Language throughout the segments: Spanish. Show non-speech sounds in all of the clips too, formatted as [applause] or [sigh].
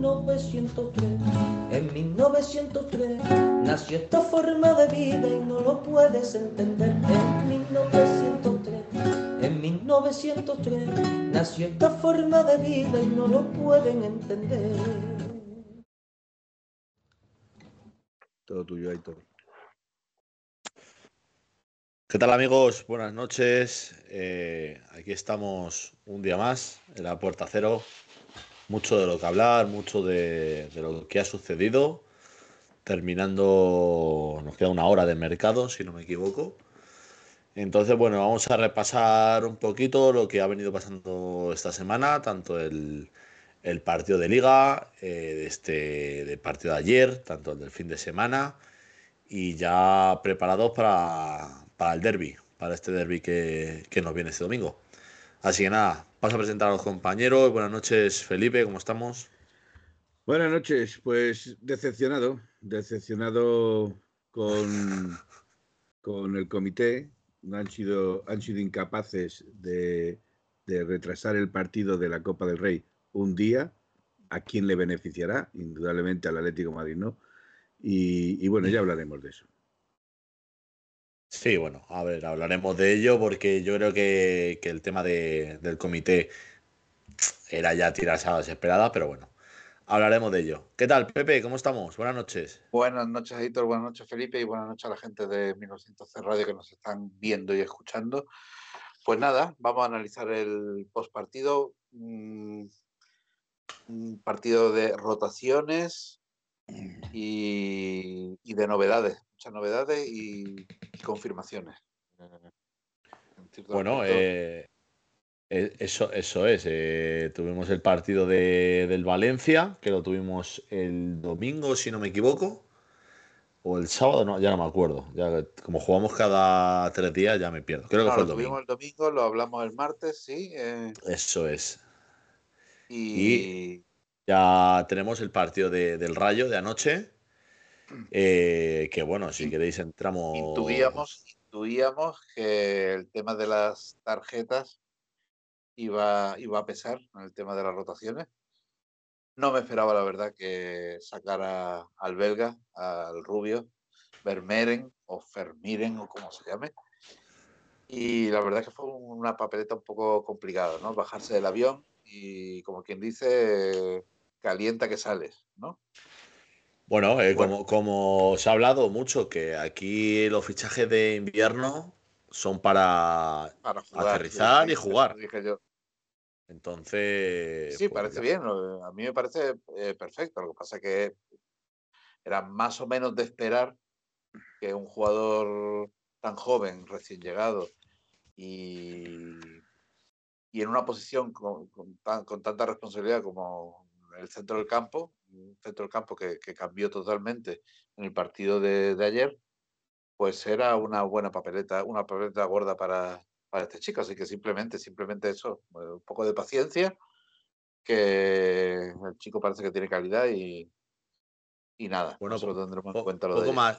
1903. En 1903 nació esta forma de vida y no lo puedes entender. En 1903, en 1903 nació esta forma de vida y no lo pueden entender. Todo tuyo, Aitor. ¿Qué tal amigos? Buenas noches. Eh, aquí estamos un día más en la Puerta Cero. Mucho de lo que hablar, mucho de, lo que ha sucedido. Terminando, nos queda una hora de mercado, si no me equivoco. Entonces, bueno, vamos a repasar un poquito lo que ha venido pasando esta semana, tanto el, partido de liga, eh, este partido de ayer, tanto el del fin de semana, y ya preparados para, para el derby, para este derby que, que nos viene este domingo. Así que nada, paso a presentar a los compañeros. Buenas noches, Felipe, ¿cómo estamos? Buenas noches, pues decepcionado, decepcionado con, con el comité. Han sido, han sido incapaces de, de retrasar el partido de la Copa del Rey un día. ¿A quién le beneficiará? Indudablemente al Atlético de Madrid, ¿no? Y, y bueno, ya hablaremos de eso. Sí, bueno, a ver, hablaremos de ello porque yo creo que, que el tema de- del comité era ya tirarse a la desesperada, pero bueno, hablaremos de ello. ¿Qué tal, Pepe? ¿Cómo estamos? Buenas noches. Buenas noches, Editor. Buenas noches, Felipe. Y buenas noches a la gente de 1900 Radio que nos están viendo y escuchando. Pues nada, vamos a analizar el postpartido. mm, Un partido de rotaciones y, y de novedades. Muchas novedades y, y confirmaciones. Bueno, eh, eh, eso, eso es. eh, tuvimos el partido de- del Valencia, que lo tuvimos el domingo, si no me equivoco. O el sábado, no, ya no me acuerdo. Ya, como jugamos cada tres días, ya me pierdo. Creo que No, fue lo el domingo. tuvimos el domingo, lo hablamos el martes, sí. eh, Eso es. y, Ya tenemos el partido de- del Rayo de anoche. eh, que bueno, si queréis entramos. intuíamos, intuíamos que el tema de las tarjetas iba, iba a pesar en el tema de las rotaciones. No me esperaba, la verdad, que sacara al belga, al rubio, Vermeeren o Fermiren o como se llame. Y la verdad que fue una papeleta un poco complicada, ¿no? Bajarse del avión y, como quien dice, calienta que sales, ¿no? Bueno, eh, Bueno. como, como se ha hablado mucho, que aquí los fichajes de invierno son para Para jugar. Aterrizar y jugar. Dije yo. Entonces. Sí, pues, parece ya. bien. A mí me parece eh, perfecto. Lo que pasa es que era más o menos de esperar que un jugador tan joven, recién llegado y, y en una posición con, con tan- con tanta responsabilidad como el centro del campo, un centro del campo que, que cambió totalmente en el partido de, de ayer, pues era una buena papeleta, una papeleta gorda para, para este chico. Así que simplemente, simplemente eso, eh, un poco de paciencia que el chico parece que tiene calidad y, y nada, Bueno, eso lo tendremos en cuenta lo de poco, ayer. más,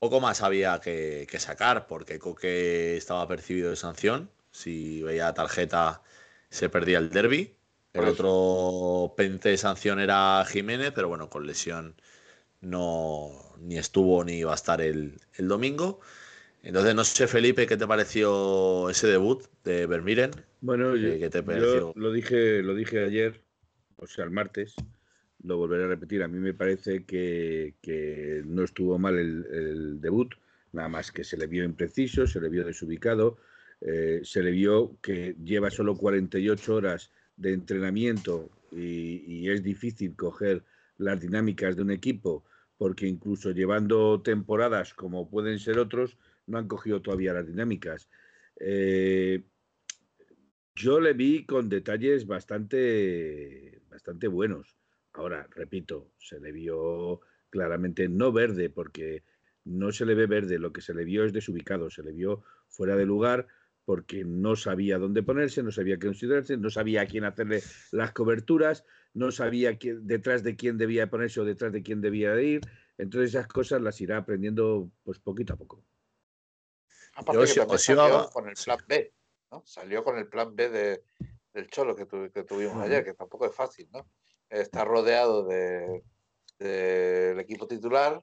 poco más había que, que sacar, porque Coque estaba percibido de sanción. Si veía tarjeta, se perdía el derby. El Por otro pendiente de sanción era Jiménez, pero bueno, con lesión no ni estuvo ni iba a estar el, el domingo. Entonces, no sé, Felipe, ¿qué te pareció ese debut de Vermiren? Bueno, ¿Qué- yo, qué te yo pareció? lo dije, lo dije ayer, o sea, el martes, lo volveré a repetir. A mí me parece que, que no estuvo mal el, el debut, nada más que se le vio impreciso, se le vio desubicado, eh, se le vio que lleva solo 48 horas de entrenamiento y, es difícil coger las dinámicas de un equipo, porque incluso llevando temporadas como pueden ser otros, no han cogido todavía las dinámicas. Eh, yo le vi con detalles bastante, bastante buenos. Ahora, repito, se le vio claramente no verde, porque no se le ve verde, lo que se le vio es desubicado, se le vio fuera de lugar porque no sabía dónde ponerse, no sabía qué considerarse, no sabía a quién hacerle las coberturas, no sabía detrás de quién debía ponerse o detrás de quién debía de ir. Entonces esas cosas las irá aprendiendo pues poquito a poco. Aparte que también salió con el plan B, ¿no? Salió con el plan B de, del Cholo que, tuvimos ayer, que tampoco es fácil, ¿no? Está rodeado del de, equipo titular,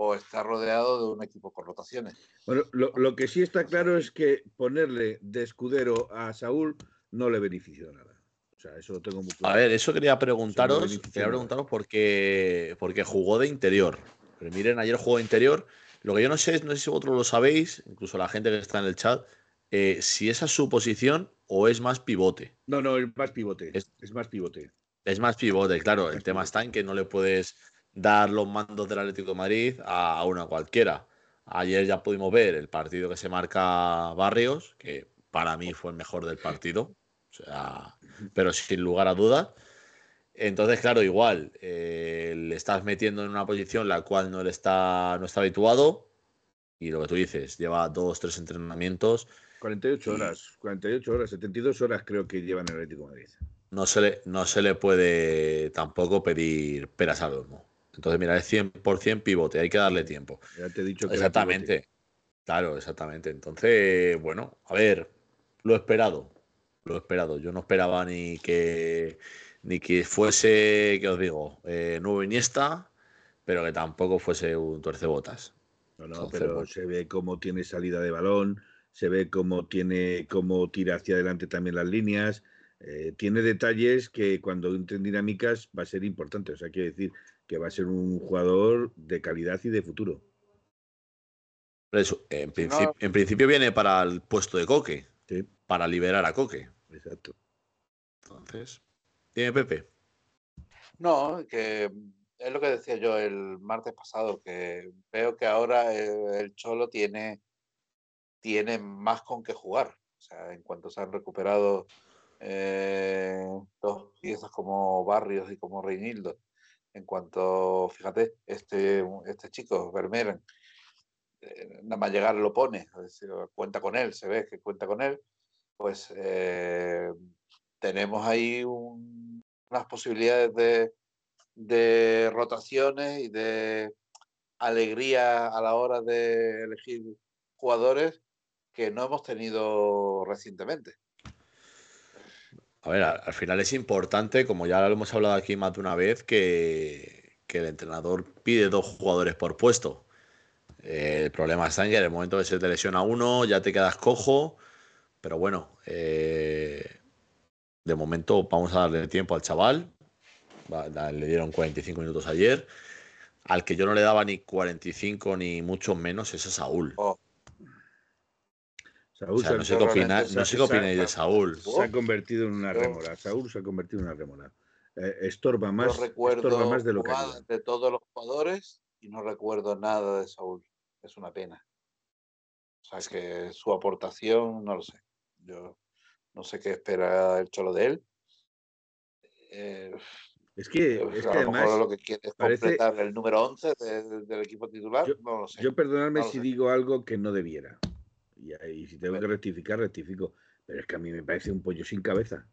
o está rodeado de un equipo con rotaciones. Bueno, lo, que sí está claro es que ponerle de escudero a Saúl no le benefició nada. O sea, eso lo tengo muy claro. A ver, eso quería preguntaros, quería preguntaros porque, porque jugó de interior. Pero miren, ayer jugó de interior. Lo que yo no sé, no sé si vosotros lo sabéis, incluso la gente que está en el chat, eh, si esa es su posición o es más pivote. No, no, es más pivote. Es, más pivote. Es más pivote, claro. el tema está en que no le puedes dar los mandos del Atlético de Madrid a, una cualquiera. Ayer ya pudimos ver el partido que se marca Barrios, que para mí fue el mejor del partido, o sea, pero sin lugar a dudas. Entonces, claro, igual, eh, le estás metiendo en una posición la cual no le está, no está habituado. Y lo que tú dices, lleva dos, tres entrenamientos. 48 horas, 48 horas, 72 horas creo que lleva en el Atlético de Madrid. No se le, no se le puede tampoco pedir peras al olmo. Entonces, mira, es 100% pivote, hay que darle tiempo. Ya te he dicho que Exactamente. Claro, exactamente. Entonces, bueno, a ver, lo esperado. Lo esperado. Yo no esperaba ni que ni que fuese, que os digo, eh, nuevo Iniesta, pero que tampoco fuese un tuercebotas. No, no, pero se ve cómo tiene salida de balón, se ve cómo tiene, cómo tira hacia adelante también las líneas. Eh, tiene detalles que cuando entren dinámicas va a ser importante. O sea, quiero decir, que va a ser un jugador de calidad y de futuro. en, principio, viene para el puesto de Coque, para liberar a Coque. Exacto. Entonces, ¿tiene Pepe? No, que es lo que decía yo el martes pasado, que veo que ahora el, Cholo tiene, tiene más con qué jugar. O sea, en cuanto se han recuperado eh, dos piezas como Barrios y como Reinildo, en cuanto, fíjate, este, este chico, Vermeeren, eh, nada más llegar lo pone, cuenta con él, se ve que cuenta con él, pues eh, tenemos ahí unas posibilidades de, de rotaciones y de alegría a la hora de elegir jugadores que no hemos tenido recientemente. A ver, al, final es importante, como ya lo hemos hablado aquí más de una vez, que, el entrenador pide dos jugadores por puesto. Eh, el problema está en que en el momento que se te lesiona uno, ya te quedas cojo. Pero bueno, eh, de momento vamos a darle tiempo al chaval. le dieron 45 minutos ayer. Al que yo no le daba ni 45 ni mucho menos es Saúl. Oh no sé qué opináis de Saúl. Se ha convertido en una remora. Saúl se ha convertido en una remora. Eh, estorba más, recuerdo más de lo que de todos los jugadores y no recuerdo nada de Saúl. Es una pena. O sea, es que su aportación, no lo sé. Yo no sé qué espera el cholo de él. Eh, es que, es a lo mejor lo que quiere es completar el número 11 del equipo titular. Yo, no lo sé. Yo perdonadme si digo algo que no debiera. Y, si tengo que rectificar, rectifico. Pero es que a mí me parece un pollo sin cabeza.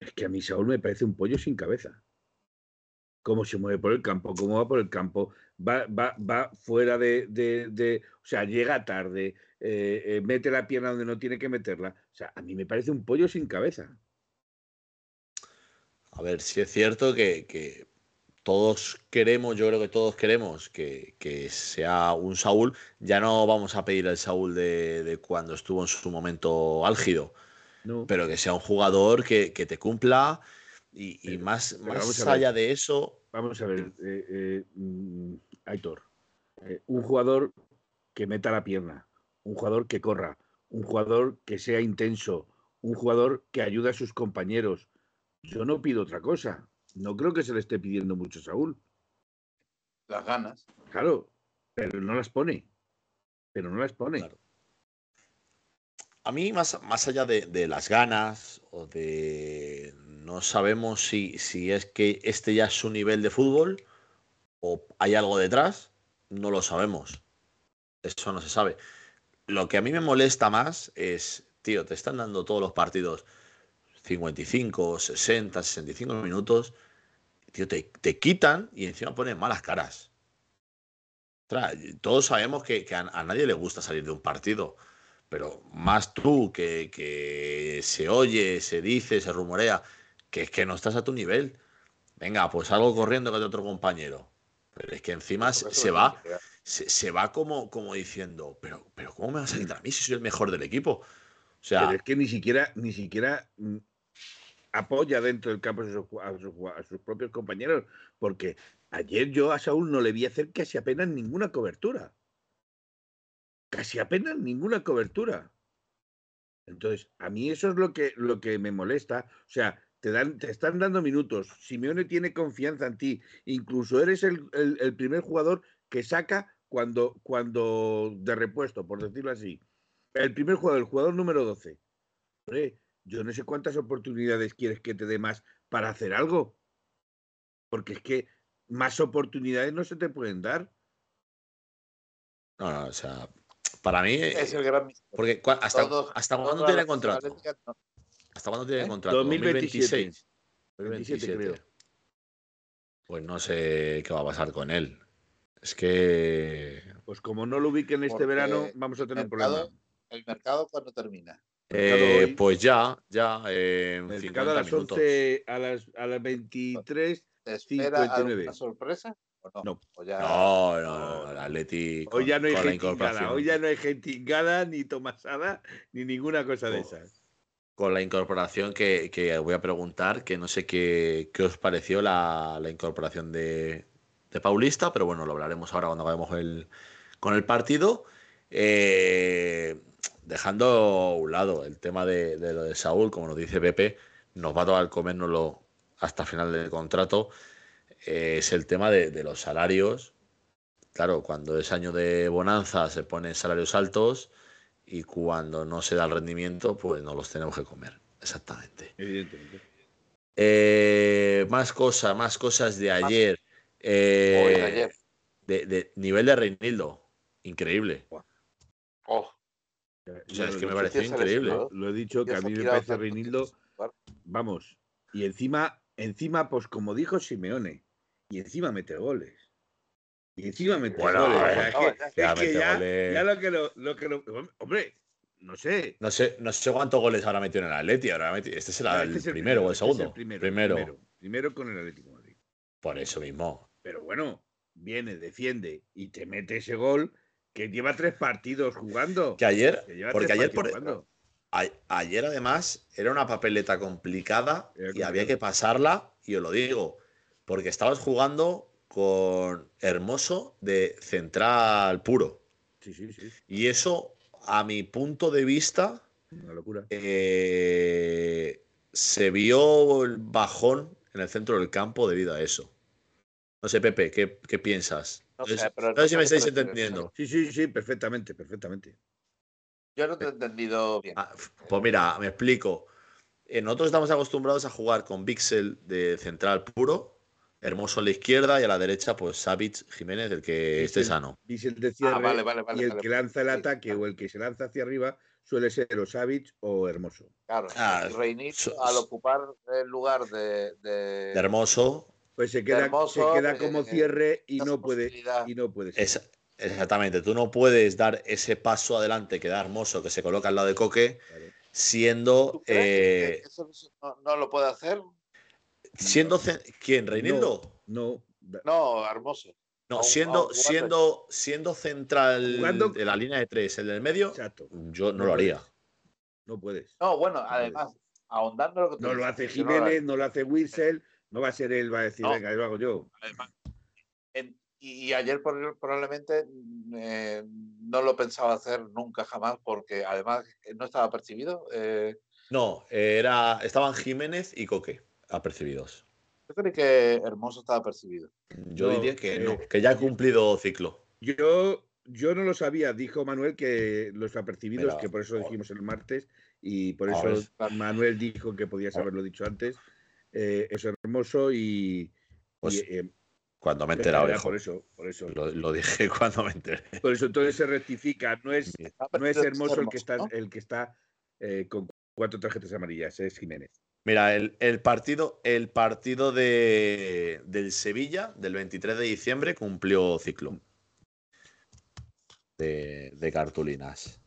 Es que a mí Saúl me parece un pollo sin cabeza. Cómo se mueve por el campo, cómo va por el campo, va, va, va fuera de, de, O sea, llega tarde, eh, eh, mete la pierna donde no tiene que meterla. O sea, a mí me parece un pollo sin cabeza. A ver, si es cierto que, que todos queremos, yo creo que todos queremos que, sea un Saúl. Ya no vamos a pedir el Saúl de, cuando estuvo en su momento álgido, pero que sea un jugador que, te cumpla y, más, más allá de eso. Vamos a ver, eh, eh, mm, Aitor, eh, un jugador que meta la pierna, un jugador que corra, un jugador que sea intenso, un jugador que ayude a sus compañeros. Yo no pido otra cosa no creo que se le esté pidiendo mucho a Saúl. Las ganas. Claro, pero no las pone. Pero no las pone. A mí, más, más allá de, las ganas o de no sabemos si, si es que este ya es su nivel de fútbol o hay algo detrás, no lo sabemos. Eso no se sabe. Lo que a mí me molesta más es, tío, te están dando todos los partidos 55, 60, 65 minutos, tío, te, te quitan y encima ponen malas caras. Todos sabemos que, que a, a nadie le gusta salir de un partido, pero más tú que, que se oye, se dice, se rumorea, que es que no estás a tu nivel. Venga, pues salgo corriendo con otro compañero. Pero es que encima se, va, se, se va como, como diciendo, pero, pero ¿cómo me vas a quitar a mí si soy el mejor del equipo? O sea, Pero es que ni siquiera, ni siquiera mm, apoya dentro del campo a sus, propios compañeros, porque ayer yo a Saúl no le vi hacer casi apenas ninguna cobertura. Casi apenas ninguna cobertura. Entonces, a mí eso es lo que, lo que me molesta. O sea, te, dan, te están dando minutos. Simeone tiene confianza en ti. Incluso eres el, el- primer jugador que saca cuando, cuando de repuesto, por decirlo así. El primer jugador, el jugador número 12. Hombre, yo no sé cuántas oportunidades quieres que te dé más para hacer algo. Porque es que más oportunidades no se te pueden dar. no, no, o sea, para mí, Es el gran misterio. porque hasta, Todos- hasta cuándo tiene contrato? No. ¿Hasta cuándo tiene ¿Eh? contrato? 2027. 2026. 27 2027. Pues no sé qué va a pasar con él. Es que Pues como no lo ubiquen este Porque verano, vamos a tener un problema. ¿El mercado cuándo termina? Mercado eh, pues ya, ya eh, en El 50 mercado a las minutos. 11, a las, a las 23. ¿Te espera 59. alguna sorpresa o no? No. O ya- No, no, no, no, el Atleti con, Hoy ya no hay con la gente ingada, incorporación. hoy ya no hay gente ingada, ni tomasada, ni ninguna cosa de Oh. esas. Con la incorporación que, que voy a preguntar, que no sé qué, qué os pareció la, la incorporación de, de Paulista, pero bueno, lo hablaremos ahora cuando acabemos el, con el partido. Eh, dejando a un lado el tema de, de lo de Saúl, como nos dice Pepe, nos va a tocar comérnoslo hasta final del contrato. Eh, es el tema de, de los salarios. Claro, cuando es año de bonanza se ponen salarios altos y cuando no se da el rendimiento, pues no los tenemos que comer. Exactamente. Evidentemente. Eh, más cosas, más cosas de ayer. Eh, Hoy, de ayer. De, de nivel de Reinildo. Increíble. Oh, O sea, es que me sí, increíble. Lo he dicho que a mí me parece Reinildo, vamos, y encima, encima, pues como dijo Simeone, y encima mete goles. Y encima mete Bueno, goles. O sea, que- ya- es que ya, lo que lo, lo que lo- Hombre, no sé. No sé, no sé cuántos goles habrá metido en el Atleti. Habrá metido- Este es el, Este el es el primero o el este es segundo. primero, primero. primero. Primero con el Atlético Madrid. Por eso mismo. Pero bueno, viene, defiende y te mete ese gol que lleva tres partidos jugando. Que ayer, Que porque ayer, por, jugando. ayer además era una papeleta complicada Era y había que pasarla, y os lo digo, porque estabas jugando con Hermoso de central puro. Sí, sí, sí. Y eso, a mi punto de vista, Una locura. eh, se vio el bajón en el centro del campo debido a eso. No sé, Pepe, ¿qué, qué piensas? No sé, sé, pero no sé si me estáis entendiendo. Sí, sí, sí, perfectamente, perfectamente. Yo no te he entendido bien. Ah, pues mira, me explico. Eh, nosotros estamos acostumbrados a jugar con Pixel de central puro, Hermoso a la izquierda y a la derecha, pues Savic Jiménez, el que esté sano. De cierre Ah, vale, vale, vale. y el vale, que lanza el sí, ataque o el que se lanza hacia arriba suele ser o Savic o Hermoso. Claro, Ah, al ocupar el lugar de, de, De Hermoso, Pues se queda, Hermoso, se queda eh, como eh, cierre y no puede y no puede exactamente, tú no puedes dar ese paso adelante que da Hermoso, que se coloca al lado de Coque, siendo... ¿Tú crees que- eh, que eso no, no lo puede hacer? siendo ¿Quién? ¿Reinildo? No, No, Hermoso. No, siendo, siendo, siendo central Jugando- de la línea de tres, el del medio, exacto. yo no No lo puedes. haría. No puedes. No, bueno, además, ahondando lo que tú No lo hace que no lo Jiménez, hace. no lo hace Wilson, no va a ser él, va a decir, No. venga, lo hago yo. Además, en- y, y ayer por- probablemente eh, no lo pensaba hacer nunca jamás porque además eh, no estaba percibido. eh, No, era, estaban Jiménez y Coque apercibidos. yo creo que Hermoso estaba percibido. Yo No, diría que eh, no, que ya ha cumplido ciclo. Yo, yo no lo sabía, dijo Manuel que los apercibidos, Mira, que por eso dijimos el martes, y por eso es- Manuel dijo que podías haberlo dicho antes. Eh, es hermoso y. Pues, y, eh, cuando me he enterado, por eso, por eso. Lo, lo dije [laughs] cuando me enteré. Por eso entonces se rectifica. No es, no es hermoso el que está, el que está eh, con cuatro tarjetas amarillas, es Jiménez. Mira, el, el partido, el partido de, del Sevilla del 23 de diciembre cumplió ciclo de, de cartulinas.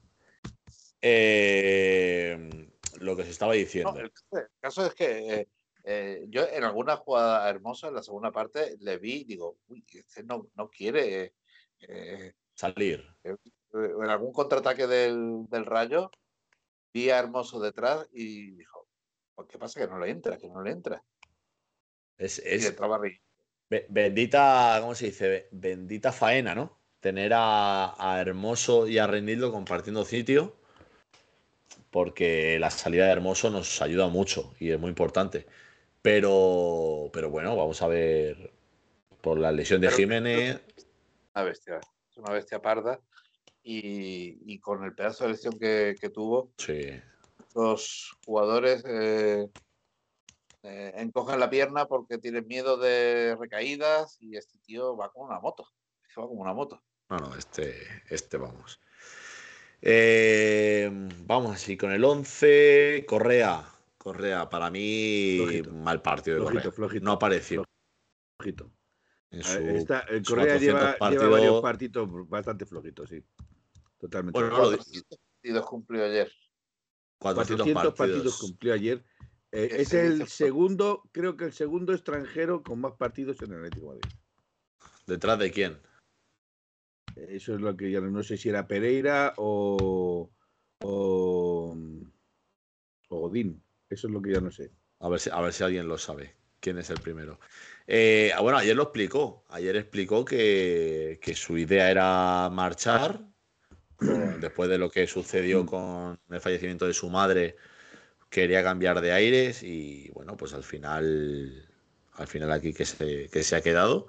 Eh, lo que se estaba diciendo. No, el, el caso es que eh, eh, yo en alguna jugada hermosa, en la segunda parte, le vi y digo, uy, este no, no quiere. eh, Salir. eh, en algún contraataque del, del Rayo, vi a Hermoso detrás y dijo, qué pasa que no le entra, que no le entra. Es, Y es entraba a reír. be- bendita, ¿cómo se dice? Bendita faena, ¿no? Tener a, a Hermoso y a Reinildo compartiendo sitio. Porque la salida de Hermoso nos ayuda mucho y es muy importante. Pero, pero bueno, vamos a ver. Por la lesión de Jiménez. Una bestia, es una bestia parda. Y, y con el pedazo de lesión que, que tuvo, Sí. los jugadores eh, eh, encogen la pierna porque tienen miedo de recaídas y este tío va con una moto. Va como una moto. No, no, este, este vamos. Eh, vamos así con el 11. Correa. Correa, para mí, Flojito. mal partido de Flojito, Correa. flojito. No apareció. Flojito. En su, ver, el Correa 400 lleva, lleva partidos. varios partidos bastante flojitos, sí. Totalmente. Bueno, no lo 400 partidos cumplió ayer. 400, 400 partidos. partidos. cumplió ayer. Eh, ¿Qué es el segundo, creo que el segundo extranjero con más partidos en el Atlético de Madrid. ¿Detrás de quién? Eso es lo que ya no, no sé si era Pereira o, o, o Godín. Eso es lo que ya no sé. A ver si, a ver si alguien lo sabe. ¿Quién es el primero? Eh, ah, bueno, ayer lo explicó. Ayer explicó que, que su idea era marchar. con- [clears throat] después de lo que sucedió con el fallecimiento de su madre, quería cambiar de aires y bueno, pues al final, al final aquí que se, que se ha quedado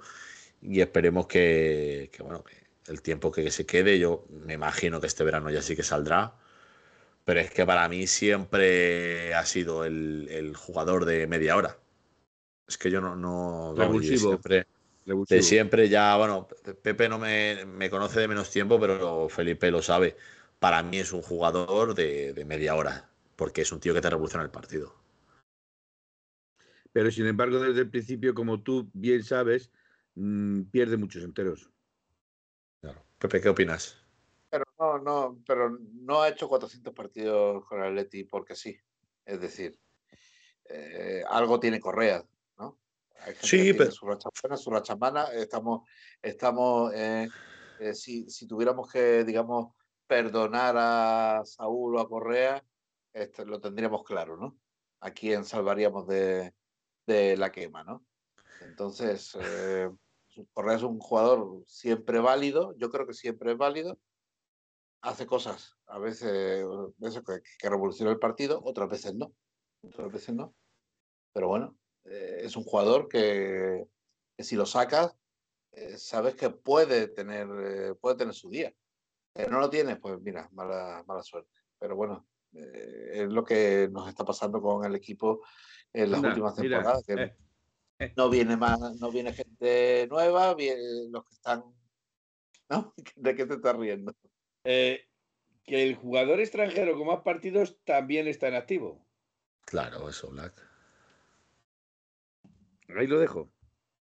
y esperemos que, que, bueno, que el tiempo que se quede, yo me imagino que este verano ya sí que saldrá, pero es que para mí siempre ha sido el, el jugador de media hora. Es que yo no, no Revulsivo. siempre, Revulsivo. de siempre ya, bueno, Pepe no me, me conoce de menos tiempo, pero Felipe lo sabe. Para mí es un jugador de, de media hora, porque es un tío que te revoluciona el partido. Pero sin embargo, desde el principio, como tú bien sabes, mm, pierde muchos enteros. Claro. Pepe, ¿qué opinas? Pero no, no, pero no ha hecho 400 partidos con el Atleti porque sí. Es decir, eh, algo tiene Correa, ¿no? Hay gente Sí, que pero- su racha buena, su racha mala. Estamos, estamos eh, eh, si, si tuviéramos que, digamos, perdonar a Saúl o a Correa, este, lo tendríamos claro, ¿no? A quién salvaríamos de, de la quema, ¿no? Entonces, Correa es un jugador siempre válido, yo creo que siempre es válido, hace cosas, a veces, veces que, que revoluciona el partido, otras veces no, otras veces no. Pero bueno, eh, es un jugador que, que si lo sacas, eh, sabes que puede tener, eh, puede tener su día. Que no lo tiene, pues mira, mala, mala suerte. Pero bueno, eh, es lo que nos está pasando con el equipo en las Anda, últimas mira, temporadas. que eh, eh. no viene más, no viene gente nueva, viene los que están. ¿No? [laughs] ¿De qué te estás riendo? Eh, que el jugador extranjero con más partidos también está en activo. Claro, eso, Black. Ahí lo dejo.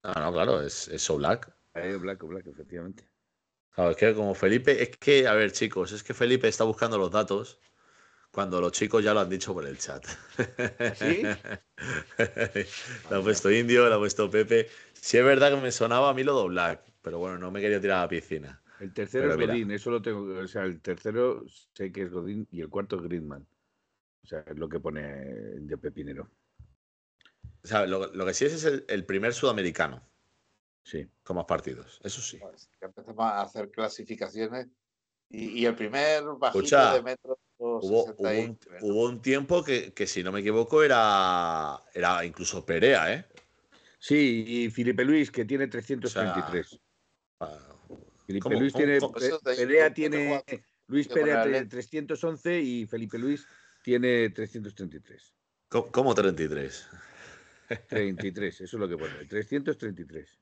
No, no, claro, es, es Black. Ahí, Blanco, Blanco, efectivamente. Claro, es que como Felipe, es que, a ver, chicos, es que Felipe está buscando los datos cuando los chicos ya lo han dicho por el chat. ¿Sí? [laughs] lo ha puesto Indio, lo ha puesto Pepe. Sí es verdad que me sonaba a mí lo de Black, pero bueno, no me quería tirar a la piscina. El tercero Pero es mira. Godín, eso lo tengo. O sea, el tercero sé que es Godín y el cuarto es Griezmann. O sea, es lo que pone de Pepinero. O sea, lo, lo que sí es es el, el primer sudamericano Sí. con más partidos, eso sí. Pues, que empezamos a hacer clasificaciones y, y el primer bajito Escucha, de metro Hubo, hubo un, hubo un tiempo que, que, si no me equivoco, era, era incluso Perea, ¿eh? Sí, y Felipe Luis, que tiene 333. Ah, Felipe ¿cómo- Luis cómo- tiene. cómo- otro tiene. Luis que Perea pone tiene Atleti. 311 y Felipe Luis tiene 333. ¿Cómo, cómo 33? 33, [laughs] eso es lo que pone. 333.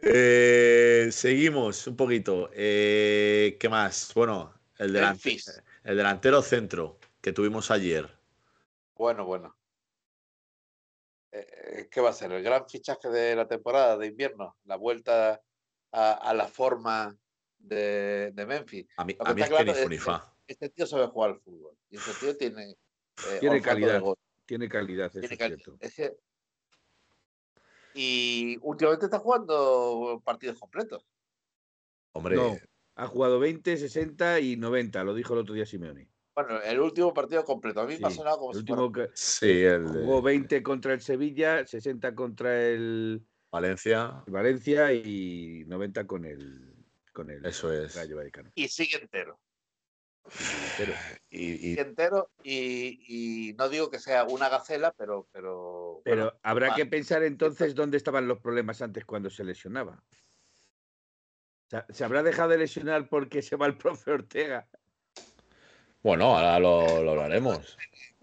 Eh, seguimos un poquito. Eh, ¿Qué más? Bueno, el delantero centro que tuvimos ayer. Bueno, bueno. Eh, eh, ¿Qué va a ser? ¿El gran fichaje de la temporada de invierno? La vuelta a, a la forma de, de Memphis. A mí, a mí es está que ni claro. Este tío sabe jugar al fútbol. Y este tío tiene. eh, Tiene calidad. Tiene calidad, Tiene es calidad. cierto. Es que- Y últimamente está jugando partidos completos. Hombre, No, ha jugado 20, 60 y 90, lo dijo el otro día Simeone. Bueno, el último partido completo. A mí me ha Sí, sonado como el si fuera- último que sí, el jugó 20 contra el Sevilla, 60 contra el Valencia. Valencia y 90 con el con el Eso es. Rayo Vallecano. Y sigue entero. Pero Y, y- Sigue entero. Y, y no digo que sea una gacela, pero. Pero, Pero bueno, habrá va. que pensar entonces dónde estaban los problemas antes cuando se lesionaba. ¿Se- ¿Se habrá dejado de lesionar porque se va el [laughs] profe Ortega? bueno, ahora lo, lo hablaremos.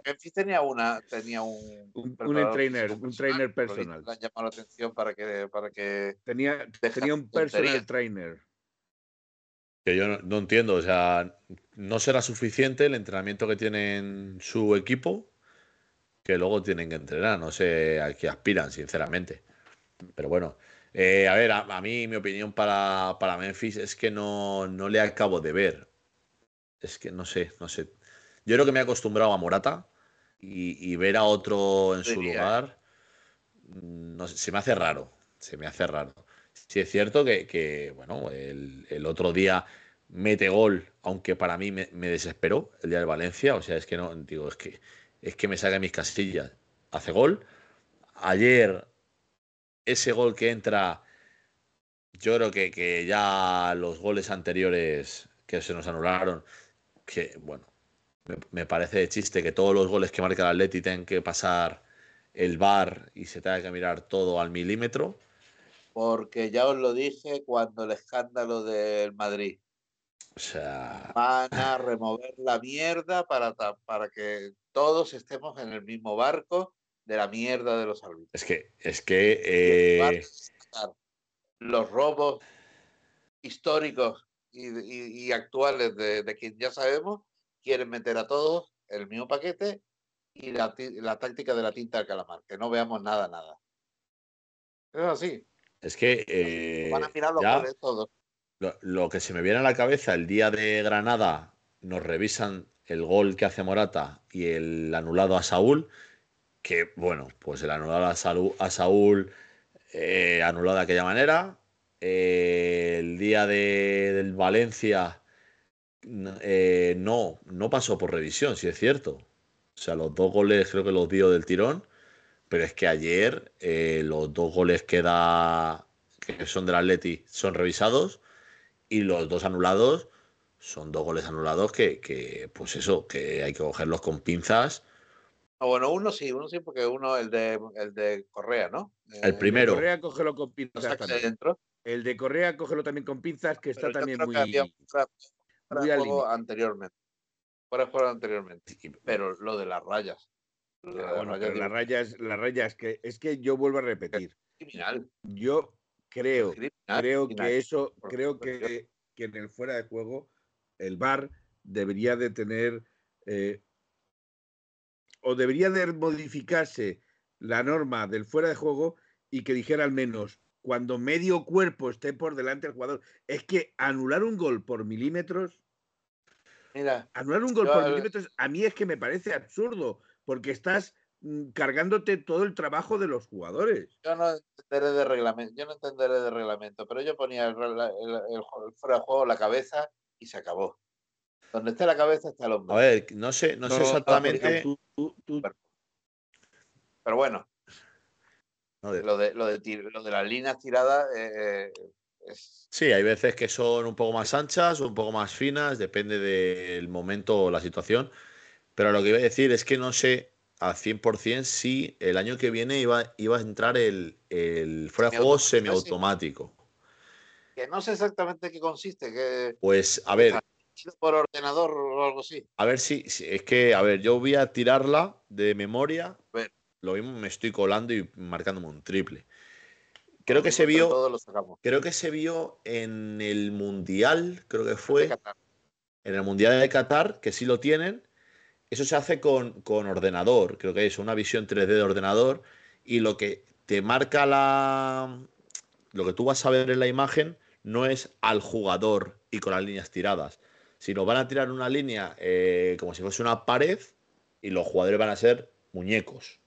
Memphis tenía una, tenía un, Un- trainer, un trainer personal. Le han llamado la atención para que, para que Tenía, tenía un personal trainer. Que yo no, no entiendo, o sea, no será suficiente el entrenamiento que tienen su equipo que luego tienen que entrenar. No sé a qué aspiran, sinceramente. Pero bueno, eh, a ver, a, a mí mi opinión para, para Memphis es que no, no le acabo de ver. Es que no sé, no sé. Yo creo que me he acostumbrado a Morata y, y ver a otro en su Diría. lugar mm, no sé, se me hace raro. Se me hace raro. Sí es cierto que, que, bueno, el, el otro día mete gol, aunque para mí me, me desesperó el día del Valencia. O sea, es que no, digo, es que, es que me saca mis casillas. Hace gol. Ayer, ese gol que entra, yo creo que, que ya los goles anteriores que se nos anularon, que bueno, me, parece de chiste que todos los goles que marca el Atleti tengan que pasar el VAR y se tenga que mirar todo al milímetro. porque ya os lo dije cuando el escándalo del Madrid. O sea, Van a remover la mierda para, para que todos estemos en el mismo barco de la mierda de los árbitros. es que, es que eh, los robos históricos y, y- y actuales de, de quien ya sabemos, quieren meter a todos el mismo paquete y la, la táctica de la tinta al calamar, que no veamos nada, nada. Es así, es que eh, van a mirar los ya todos. lo, lo que se me viene a la cabeza el día de Granada, nos revisan el gol que hace Morata y el anulado a Saúl, que bueno, pues el anulado a, Saúl- a Saúl eh, anulado de aquella manera. Eh, el día de, del Valencia eh, no, no pasó por revisión, si es cierto. O sea, los dos goles creo que los dio del tirón, pero es que ayer eh, los dos goles que da, que son del Atleti, son revisados y los dos anulados son dos goles anulados que, que, pues eso, que hay que cogerlos con pinzas. Ah, bueno, uno sí, uno sí, porque uno, el de, el de Correa, ¿no? El Eh, primero. El de Correa cógelo con pinzas también. dentro. El de Correa cógelo también con pinzas, que está pero también muy, que había fuera- de juego anteriormente. Fuera de juego anteriormente. Pero lo de las rayas. Lo de Ah, las bueno, rayas las rayas, las rayas que es que yo vuelvo a repetir. criminal. Yo creo, criminal, creo criminal. que eso, creo que en el fuera de juego el VAR debería de tener eh, o debería de modificarse la norma del fuera de juego y que dijera al menos cuando medio cuerpo esté por delante del jugador. Es que anular un gol por milímetros, Mira, anular un gol Yo, por eh, milímetros, a mí es que me parece absurdo, porque estás mm, cargándote todo el trabajo de los jugadores. yo no entenderé de reglamento, yo no entenderé de reglamento, pero yo ponía el, regla- el- el ju- el fuera de juego la cabeza y se acabó. Donde esté la cabeza está el A hombre. ver, no sé, no sé exactamente. porque tú- tú- tú- Pero bueno, no, de- lo de, lo de, tir- lo de las líneas tiradas eh, eh, es, Sí, hay veces que son un poco más anchas o un poco más finas, depende del momento o la situación. Pero lo que iba a decir es que no sé al 100% si el año que viene iba, iba a entrar el, el fuera de juego Semiautomático, que no sé exactamente qué consiste, que Pues a ver, por ordenador o algo así. a ver si, si- es que, a ver, yo voy a tirarla de memoria. ver. Lo mismo me estoy colando y marcándome un triple. Creo que se vio, creo que se vio en el Mundial, creo que fue, en el Mundial de Qatar, que sí lo tienen. Eso se hace con, con ordenador, creo que es una visión 3D de ordenador y lo que te marca la... Lo que tú vas a ver en la imagen no es al jugador y con las líneas tiradas, sino van a tirar una línea eh, como si fuese una pared y los jugadores van a ser muñecos.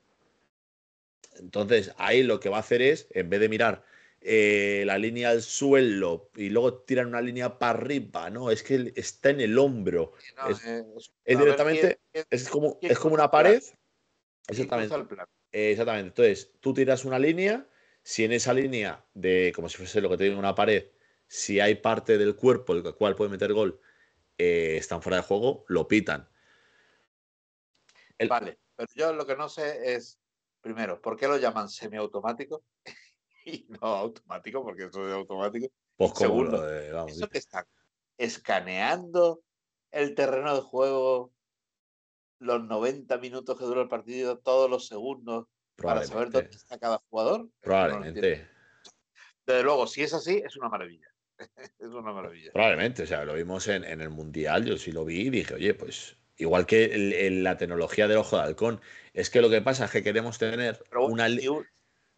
Entonces ahí lo que va a hacer es, en vez de mirar eh, la línea al suelo y luego tiran una línea para arriba, no, es que está en el hombro. No, es- eh, es directamente- quién- quién- Es como, ¿Quién es como una pared. Exactamente. Eh, exactamente. Entonces, tú tiras una línea, si en esa línea de, como si fuese lo que te digo, una pared, si hay parte del cuerpo el cual puede meter gol, eh, están fuera de juego, lo pitan. El- Vale, pero yo lo que no sé es, primero, ¿por qué lo llaman semiautomático? [laughs] y no automático, porque eso es automático. Pues segundo, de- vamos, Eso que están escaneando el terreno de juego los 90 minutos que dura el partido, todos los segundos, para saber dónde está cada jugador. Probablemente. Desde luego, si es así, es una maravilla. [laughs] es una maravilla. Probablemente, o sea, lo vimos en, en el Mundial, yo sí lo vi y dije, oye, pues igual que el- el- la tecnología del ojo de halcón, es que lo que pasa es que queremos tener Pero una... si, un,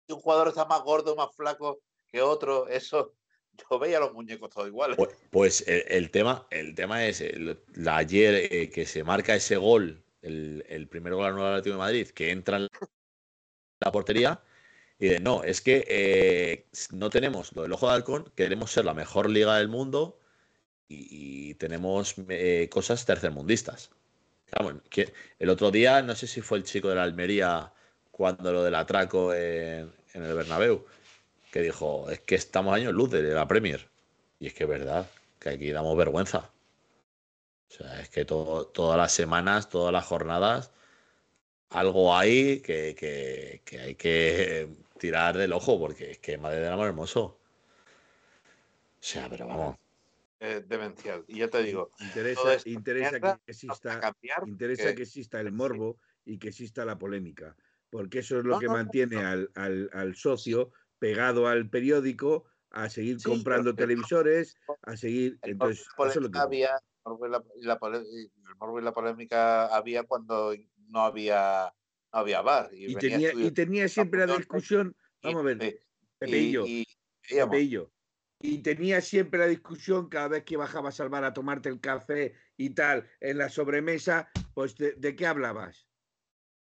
si un jugador está más gordo, más flaco que otro, eso, [laughs] yo veía los muñecos todos iguales. Pues, pues el, el tema, el tema es, la ayer eh, que se marca ese gol, el, primer gol al Atlético de Madrid, que entra en la portería, y de no, es que eh, no tenemos lo del ojo de halcón, queremos ser la mejor liga del mundo y, y tenemos eh, cosas tercermundistas. Que el otro día, no sé si fue el chico de la Almería cuando lo del atraco en, el Bernabéu, que dijo, es que estamos años luz de la Premier. Y es que es verdad, que aquí damos vergüenza. O sea, es que todas las semanas, todas las jornadas, algo hay que hay que tirar del ojo, porque es que madre del amor hermoso. O sea, pero vamos. Eh, demencial. Y ya te digo, Interesa, que exista, va a cambiar. interesa porque- que exista el morbo y que exista la polémica, porque eso es lo No, que no, mantiene no. al, al- al socio pegado al periódico a seguir Sí, comprando televisores, a seguir. El Entonces, eso es lo que había, el morbo y la- y la pole- y el morbo y la polémica había cuando no había, no había bar. Y, tenía, y estudios tenía siempre la discusión, vamos a ver, y- Pepeillo, y- y Pepeillo, y tenía siempre la discusión cada vez que bajabas al bar a tomarte el café y tal, en la sobremesa, pues ¿de, de qué hablabas?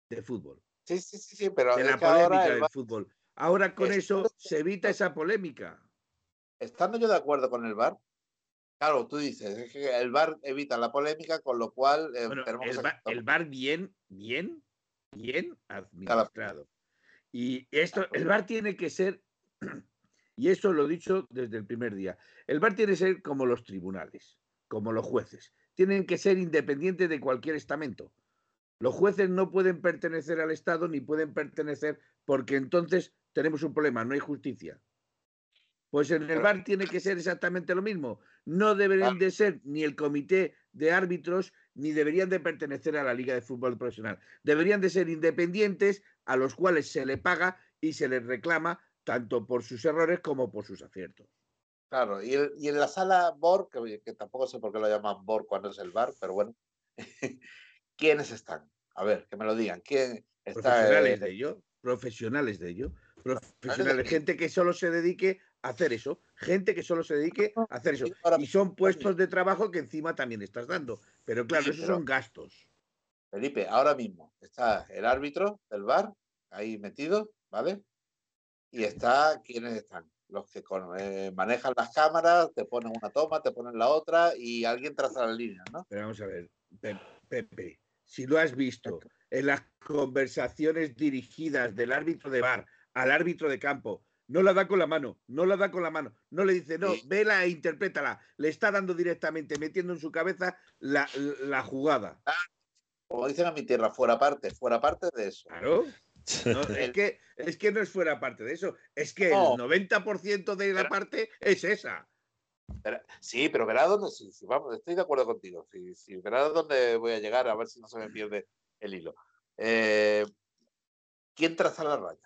De fútbol, Sí, sí, sí, sí, pero de la polémica el del fútbol. Ahora con eso se evita esa polémica. estando yo de acuerdo con el VAR, claro, tú dices, es que el VAR evita la polémica, con lo cual eh, Bueno, tenemos que el, bar, el bar bien, bien, bien administrado. Y esto, el bar tiene que ser, y eso lo he dicho desde el primer día, el bar tiene que ser como los tribunales, como los jueces. Tienen que ser independientes de cualquier estamento. Los jueces no pueden pertenecer al Estado ni pueden pertenecer porque entonces tenemos un problema, no hay justicia. Pues en el bar tiene que ser exactamente lo mismo. No deberían de ser ni el comité de árbitros ni deberían de pertenecer a la Liga de Fútbol Profesional. Deberían de ser independientes a los cuales se le paga y se les reclama tanto por sus errores como por sus aciertos. Claro, y, el- y en la sala BOR, que, que tampoco sé por qué lo llaman BOR cuando es el bar, pero bueno, [laughs] ¿quiénes están? A ver, que me lo digan. ¿Quién está? Profesionales eh, de ello, profesionales de ello, profesionales, gente que solo se dedique a hacer eso, gente que solo se dedique a hacer eso. Y son puestos de trabajo que encima también estás dando. Pero claro, esos son gastos. Felipe, ahora mismo está el árbitro del bar ahí metido, ¿vale? Y está, ¿quiénes están? Los que con- eh, manejan las cámaras, te ponen una toma, te ponen la otra y alguien traza las líneas, ¿no? Pero vamos a ver, Pe- Pepe, si lo has visto en las conversaciones dirigidas del árbitro de bar al árbitro de campo, no la da con la mano, no la da con la mano, no le dice, no, Sí. vela e interprétala, le está dando directamente, metiendo en su cabeza la, la jugada. Como dicen a mi tierra, fuera parte, fuera parte de eso. Claro. No, [laughs] es, que, es que no es fuera parte de eso, es que No. el 90% de la Pero- parte es esa. Pero- sí, pero verá dónde, sí, sí, vamos, estoy de acuerdo contigo. Sí, sí, verá dónde voy a llegar, a ver si no se me pierde el hilo. Eh, ¿quién traza la raya?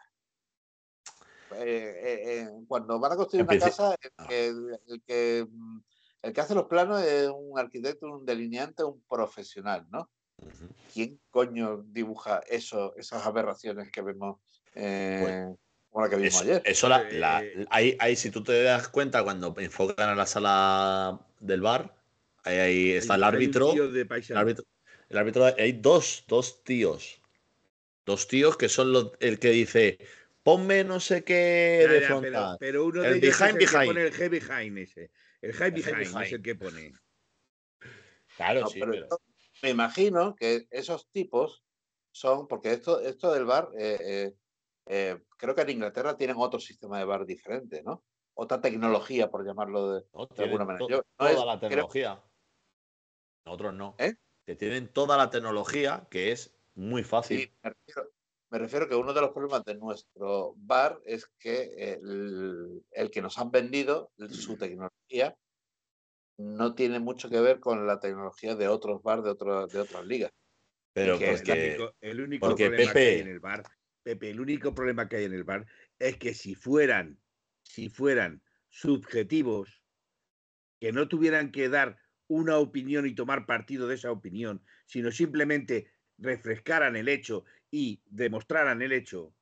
Eh, eh, cuando van a construir una casa, el que, mm, el, que, hace los planos es un arquitecto, un delineante, un profesional, ¿no? ¿Quién coño dibuja eso, esas aberraciones que vemos eh, como la que vimos ayer? Eso ahí, si tú te das cuenta, cuando enfocan a la sala del bar, ahí, está el árbitro, el árbitro. El árbitro, hay dos, dos tíos. Dos tíos que son los, el que dice, ponme no sé qué de frontal. Pero, uno de ellos es el que pone el heavy behind ese. El high behind, es el que pone. Claro, sí, pero, Me imagino que esos tipos son, porque esto, esto del bar, eh, eh, eh, creo que en Inglaterra tienen otro sistema de bar diferente, ¿no? Otra tecnología, por llamarlo de, alguna manera. toda la tecnología. Nosotros no. Que tienen toda la tecnología, que es muy fácil. Sí, me refiero que uno de los problemas de nuestro bar es que el, que nos han vendido, su tecnología, no tiene mucho que ver con la tecnología de otros bar de, de otras ligas. Pero que el único, problema que hay en el bar, Pepe, el único problema que hay en el bar es que si fueran, si fueran subjetivos, que no tuvieran que dar una opinión y tomar partido de esa opinión, sino simplemente refrescaran el hecho y demostraran el hecho,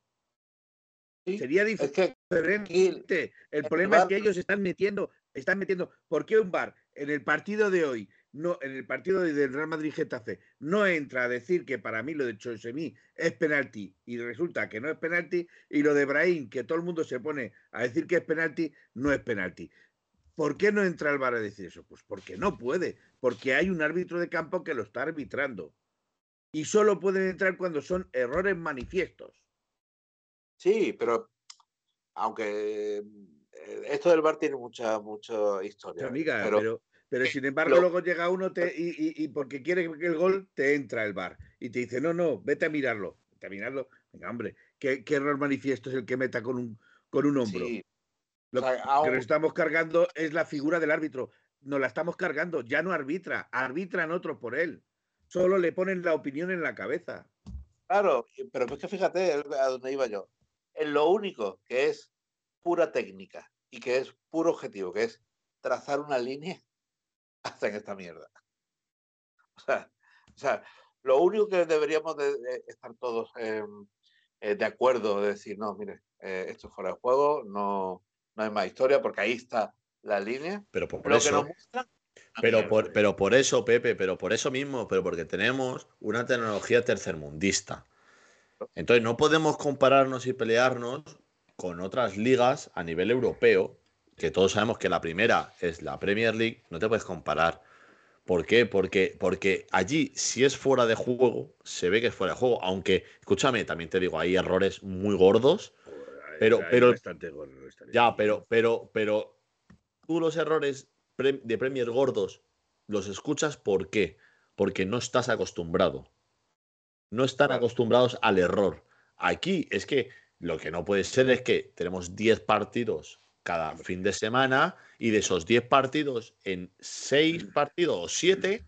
sería diferente. el problema es que ellos están metiendo, están metiendo. ¿Por qué un bar en el partido de hoy, no, en el partido del Real Madrid Getafe, no entra a decir que para mí lo de Chosemi es penalti y resulta que no es penalti, y lo de Brahim, que todo el mundo se pone a decir que es penalti, no es penalti? ¿Por qué no entra el bar a decir eso? Pues porque no puede, porque hay un árbitro de campo que lo está arbitrando y solo pueden entrar cuando son errores manifiestos. Sí, pero aunque esto del bar tiene mucha, mucha historia. Amiga, pero, pero, sin embargo luego llega uno te, y, porque quiere que el gol te entra el bar y te dice, no, no, vete a mirarlo. Vete a mirarlo. Venga, hombre, ¿qué, error manifiesto es el que meta con un, con un hombro? Lo que nos estamos cargando es la figura del árbitro. Nos la estamos cargando, ya no arbitra, arbitran otros por él solo le ponen la opinión en la cabeza. Claro, pero es que fíjate a dónde iba yo. En lo único que es pura técnica y que es puro objetivo, que es trazar una línea, [laughs] hacen esta mierda. O sea, lo único que deberíamos de, estar todos em, eh, de acuerdo, de decir, no, mire, eh, esto es fuera de juego, no, no hay más historia, porque ahí está la línea. Pero por, lo que nos muestran pero por, pero por eso, Pepe, pero por eso mismo, pero porque tenemos una tecnología tercermundista. Entonces no podemos compararnos y pelearnos con otras ligas a nivel europeo, que todos sabemos que la primera es la Premier League, no te puedes comparar. ¿Por qué? Porque, porque allí, si es fuera de juego, se ve que es fuera de juego. Aunque, escúchame, también te digo, hay errores muy gordos. Pero, pero, ya, pero, pero, pero tú los errores de Premier gordos los escuchas ¿por qué? Porque no estás acostumbrado. No están acostumbrados al error. Aquí es que lo que no puede ser es que tenemos 10 partidos cada fin de semana y de esos 10 partidos, en 6 partidos o 7,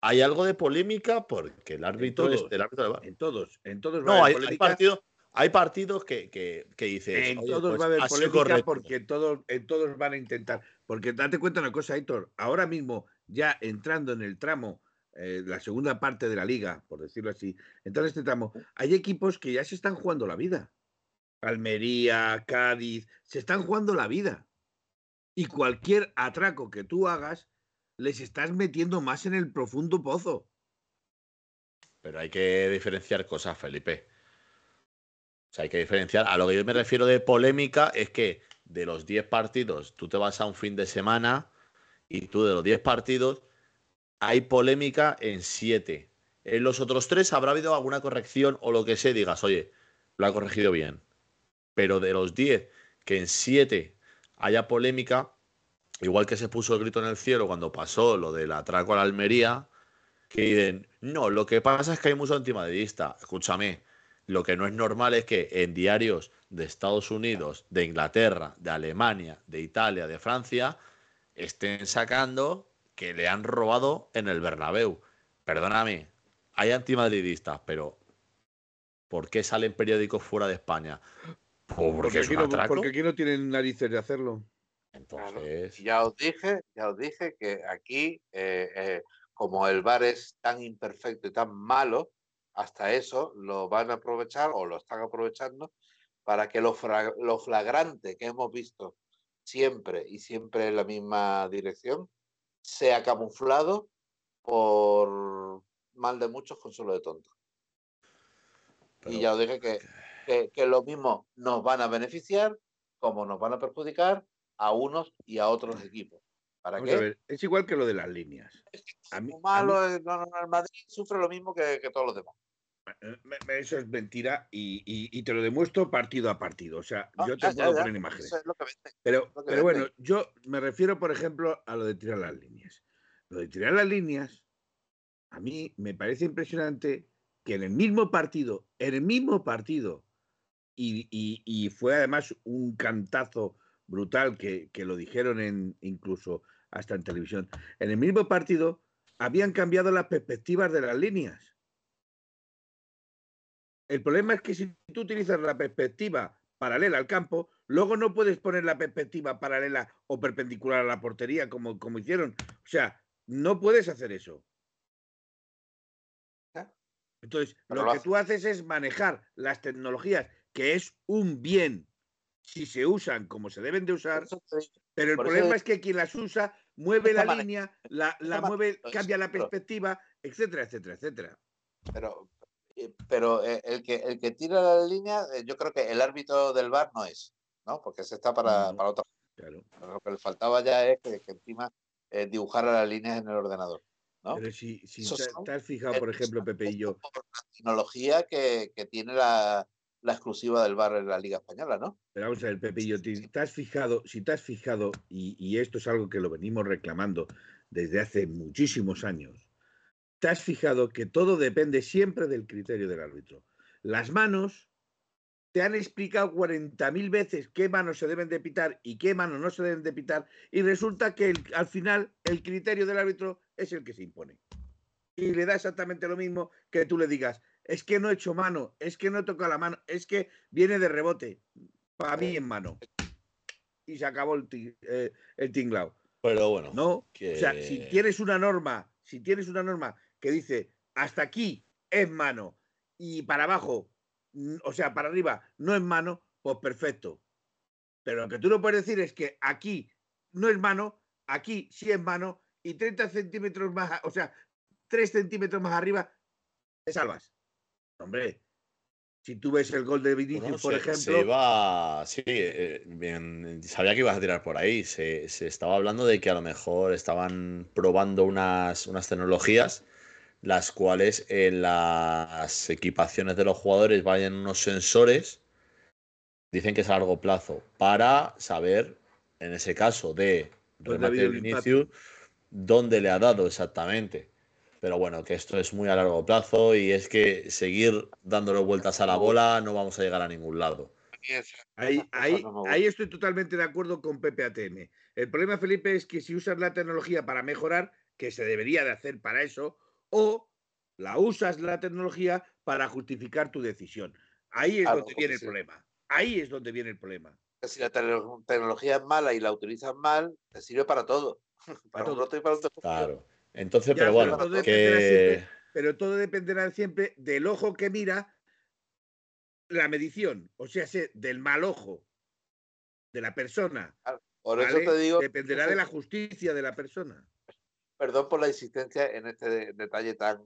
hay algo de polémica porque el árbitro es el árbitro En todos, en todos. No, hay, hay, partidos, hay partidos que, que, que dices. En todos pues va a haber polémica porque todos, en todos van a intentar. Porque date cuenta una cosa, Héctor. Ahora mismo, ya entrando en el tramo, eh, la segunda parte de la liga, por decirlo así, entrando en este tramo, hay equipos que ya se están jugando la vida. Almería, Cádiz, se están jugando la vida. Y cualquier atraco que tú hagas, les estás metiendo más en el profundo pozo. Pero hay que diferenciar cosas, Felipe. O sea, hay que diferenciar. A lo que yo me refiero de polémica es que de los 10 partidos, tú te vas a un fin de semana y tú de los 10 partidos hay polémica en 7. En los otros 3 habrá habido alguna corrección o lo que sea, digas, oye, lo ha corregido bien. Pero de los 10, que en 7 haya polémica, igual que se puso el grito en el cielo cuando pasó lo del atraco a la Almería, que dicen, no, lo que pasa es que hay mucho antimadridista. Escúchame, lo que no es normal es que en diarios de Estados Unidos, de Inglaterra, de Alemania, de Italia, de Francia, estén sacando que le han robado en el Bernabéu. Perdóname, hay antimadridistas, pero ¿Por qué salen periódicos fuera de España? Porque, es aquí un no, atraco. porque aquí no tienen narices de hacerlo. Entonces, ya os dije, ya os dije que aquí, eh, eh, como el bar es tan imperfecto y tan malo, hasta eso lo van a aprovechar o lo están aprovechando para que lo flagrante que hemos visto siempre y siempre en la misma dirección sea camuflado por mal de muchos consuelo de tontos. pero- y ya os dije que, que, que lo mismo nos van a beneficiar como nos van a perjudicar a unos y a otros equipos. ¿Para Vamos qué? a ver, es igual que lo de las líneas. A mí- a malo, eh, no, no, el Madrid sufre lo mismo que, que todos los demás. Eso es mentira y, y- y te lo demuestro partido a partido. O sea, yo te ya, puedo ya, poner imágenes. Es. Pero, pero bueno, yo me refiero, por ejemplo, a lo de tirar las líneas. Lo de tirar las líneas, a mí me parece impresionante que en el mismo partido, en el mismo partido, y fue además un cantazo brutal que, que lo dijeron en, incluso hasta en televisión, en el mismo partido habían cambiado las perspectivas de las líneas. El problema es que si tú utilizas la perspectiva paralela al campo, luego no puedes poner la perspectiva paralela o perpendicular a la portería como, como hicieron. O sea, no puedes hacer eso. Entonces, Pero lo que tú haces es manejar las tecnologías, que es un bien si se usan como se deben de usar, pero el por problema es que quien las usa mueve la línea, la, la mueve, cambia la perspectiva, etcétera, etcétera, etcétera. Pero, pero eh, el, que, el que tira la línea, eh, yo creo que el árbitro del bar no es, ¿no? Porque ese está para, No. para otra Claro. [laughs] Lo que le faltaba ya es que, que encima eh, dibujara las líneas en el ordenador. ¿no? Pero si, si te, te has fijado, por ejemplo, Pepe y yo, por la tecnología que, que tiene la, la exclusiva del bar en la Liga Española, ¿no? Pero vamos a ver, Pepillo, si te has fijado, si te has fijado, y, y esto es algo que lo venimos reclamando desde hace muchísimos años, te has fijado que todo depende siempre del criterio del árbitro. Las manos te han explicado 40.000 veces qué manos se deben de pitar y qué manos no se deben de pitar, y resulta que el- al final el criterio del árbitro es el que se impone. Y le da exactamente lo mismo que tú le digas, es que no he hecho mano, es que no he tocado la mano, es que viene de rebote, para mí en mano. Y se acabó el, eh, el tinglao. pero bueno, ¿No? O sea, si tienes una norma, si tienes una norma que dice hasta aquí es mano y para abajo, o sea, para arriba no es mano, pues perfecto. Pero lo que tú no puedes decir es que aquí no es mano, aquí sí es mano y 30 centímetros más, o sea, 3 centímetros más arriba, te salvas. Hombre, si tú ves el gol de Vinicius, por se, ejemplo, se iba, sí, eh, bien, sabía que ibas a tirar por ahí. Se, se estaba hablando de que a lo mejor estaban probando unas, unas tecnologías, las cuales en las equipaciones de los jugadores vayan unos sensores, dicen que es a largo plazo, para saber, en ese caso de ¿Dónde ha remate habido de el Vinicius, dónde le ha dado exactamente. Pero bueno, que esto es muy a largo plazo y es que seguir dándole vueltas a la bola no vamos a llegar a ningún lado. Ahí, ahí, ahí estoy totalmente de acuerdo con Pepe ATM. El problema, Felipe, es que si usas la tecnología para mejorar, que se debería de hacer para eso, o la usas la tecnología para justificar tu decisión. Ahí es Claro, donde viene el problema. Ahí es donde viene el problema. Si la tecnología es mala y la utilizas mal, te sirve para todo. [laughs] Para todo. y para desconocido. Claro. Entonces, Ya, pero pero bueno, todo dependerá que siempre- Pero todo dependerá siempre del ojo que mira la medición, o sea, sé, del mal ojo de la persona. Por eso te digo, Dependerá de la justicia de la persona. Perdón por la insistencia en este de- detalle tan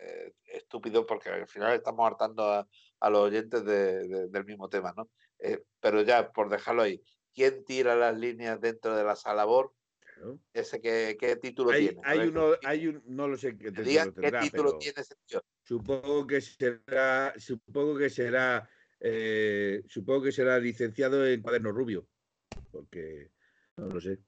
eh, estúpido, porque al final estamos hartando a, a los oyentes de- de- del mismo tema, ¿no? Eh, pero ya, por dejarlo ahí, ¿quién tira las líneas dentro de la salabor? Claro. ¿Ese qué, qué título Hay, tiene? Hay uno, que- hay un, no lo sé qué que título digan qué tendrá, título tiene ese tío. supongo que será, supongo que será, eh, supongo que será licenciado en cuaderno rubio, porque no lo sé.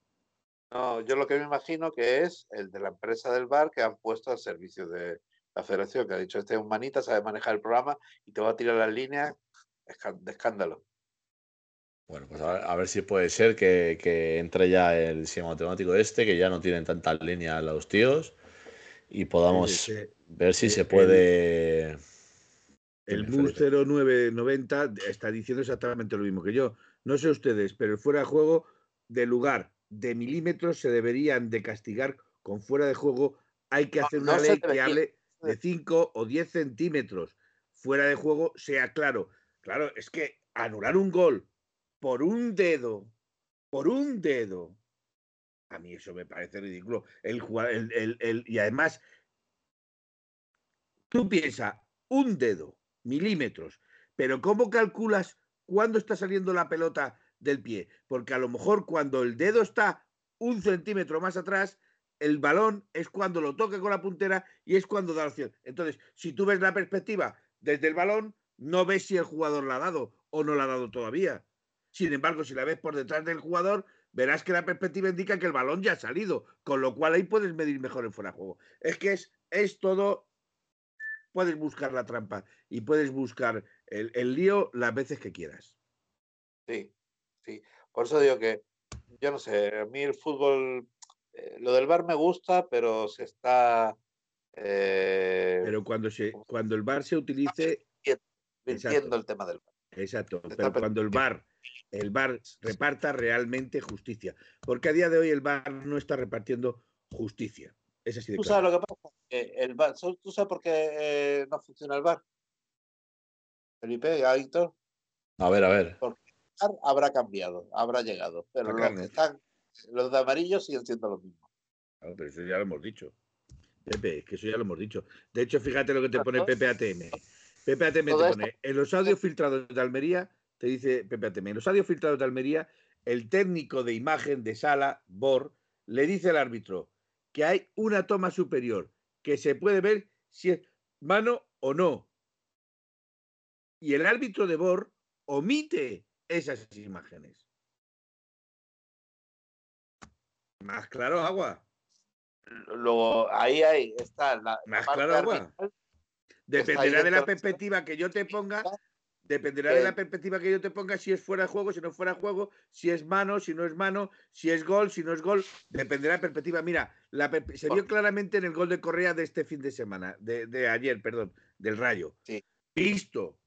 No, yo lo que me imagino que es el de la empresa del bar que han puesto al servicio de la federación, que ha dicho este es un manita, sabe manejar el programa y te va a tirar las líneas de escándalo. Bueno, pues a ver, a ver si puede ser que, que entre ya el sistema automático este, que ya no tienen tantas líneas los tíos, y podamos ver si eh, se puede. El MUS Felipe. 0990 está diciendo exactamente lo mismo que yo. No sé ustedes, pero el fuera de juego de lugar de milímetros se deberían de castigar con fuera de juego. Hay que hacer no una ley que hable de 5 o 10 centímetros fuera de juego, sea claro. Claro, es que anular un gol por un dedo, por un dedo, a mí eso me parece ridículo. El, el- el- el- y además, tú piensas, un dedo, milímetros, pero ¿cómo calculas cuándo está saliendo la pelota del pie? Porque a lo mejor cuando el dedo está un centímetro más atrás, el balón es cuando lo toca con la puntera y es cuando da la opción. Entonces, si tú ves la perspectiva desde el balón, no ves si el jugador la ha dado o no la ha dado todavía. Sin embargo, si la ves por detrás del jugador, verás que la perspectiva indica que el balón ya ha salido, con lo cual ahí puedes medir mejor en fuera de juego. Es que es, es todo. Puedes buscar la trampa y puedes buscar el, el lío las veces que quieras. Sí, sí. Por eso digo que, yo no sé, a mí el fútbol, eh, lo del bar me gusta, pero se está eh, Pero cuando, se, cuando el VAR se utilice, exacto. el tema del bar. exacto, pero cuando el VAR, el VAR reparta realmente justicia. Porque a día de hoy el VAR no está repartiendo justicia. Es así de ¿Tú claro. sabes lo que pasa? El VAR, ¿Tú sabes por qué eh, no funciona el bar? Felipe, Héctor, A ver, a ver. Habrá cambiado, habrá llegado, pero La los que están, los de amarillo siguen siendo los mismos. Claro, pero eso ya lo hemos dicho. Pepe, es que eso ya lo hemos dicho. De hecho, fíjate lo que te pone Pepe ATM. Pepe ATM te pone, en los audios filtrados de Almería, te dice Pepe ATM, en los audios filtrados de Almería, el técnico de imagen de sala, Bor, le dice al árbitro que hay una toma superior, que se puede ver si es mano o no. Y el árbitro de Bor omite esas imágenes. Más claro, agua. Luego, ahí, ahí está la, Más claro, agua. Dependerá de la perspectiva que yo te ponga, dependerá de la perspectiva que yo te ponga si es fuera de juego, si no es fuera de juego, si es mano, si no es mano, si es gol, si no es gol, dependerá de la perspectiva. Mira, la se vio claramente en el gol de Correa de este fin de semana, de, de ayer, perdón, del Rayo. Sí. Visto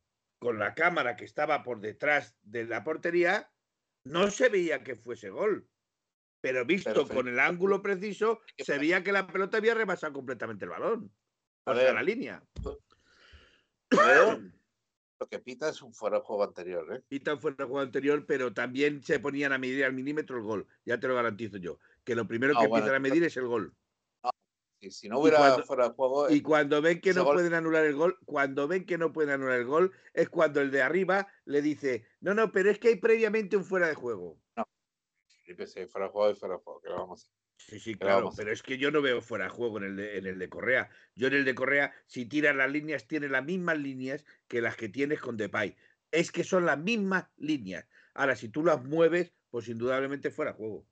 con la cámara que estaba por detrás de la portería, no se veía que fuese gol. Pero visto Perfecto. con el ángulo preciso, ¿Qué se veía que la pelota había rebasado completamente el balón. A ver. la línea. [clears throat] lo que pita es un fuera de juego anterior, ¿eh? Pitan fuera del juego anterior, pero también se ponían a medir al milímetro el gol. Ya te lo garantizo yo. Que lo primero Ah, que bueno, empiezan a medir es el gol. Si, no hubiera cuando- fuera de juego, Y cuando ven que no gol- pueden anular el gol, cuando ven que no pueden anular el gol, es cuando el de arriba le dice, no, no, pero es que hay previamente un fuera de juego. Felipe, sí, fuera de juego y fuera de juego. ¿qué le vamos a hacer? Sí, sí, claro, pero es que yo no veo fuera de juego en el de, en el de Correa. Yo en el de Correa, si tiras las líneas, tiene las mismas líneas que las que tienes con Depay. Es que son las mismas líneas. Ahora, si tú las mueves, pues indudablemente fuera de juego.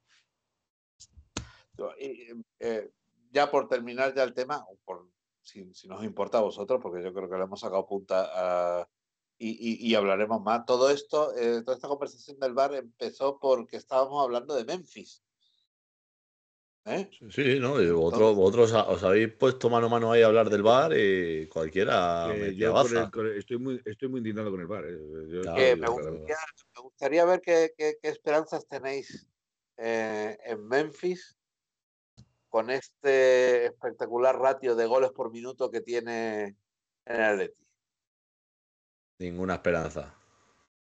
Y, eh, ya por terminar ya el tema, por, si, si nos importa a vosotros, porque yo creo que le hemos sacado punta a- y, y- y hablaremos más. Todo esto, eh, toda esta conversación del bar empezó porque estábamos hablando de Memphis. ¿Eh? Sí, ¿no? Y vosotros, vosotros os habéis puesto mano a mano ahí a hablar del bar y cualquiera yo el- el- estoy, muy, estoy muy indignado con el bar. eh. Me, gustaría, me gustaría ver qué, qué- qué esperanzas tenéis eh, en Memphis con este espectacular ratio de goles por minuto que tiene en el Atleti. Ninguna esperanza.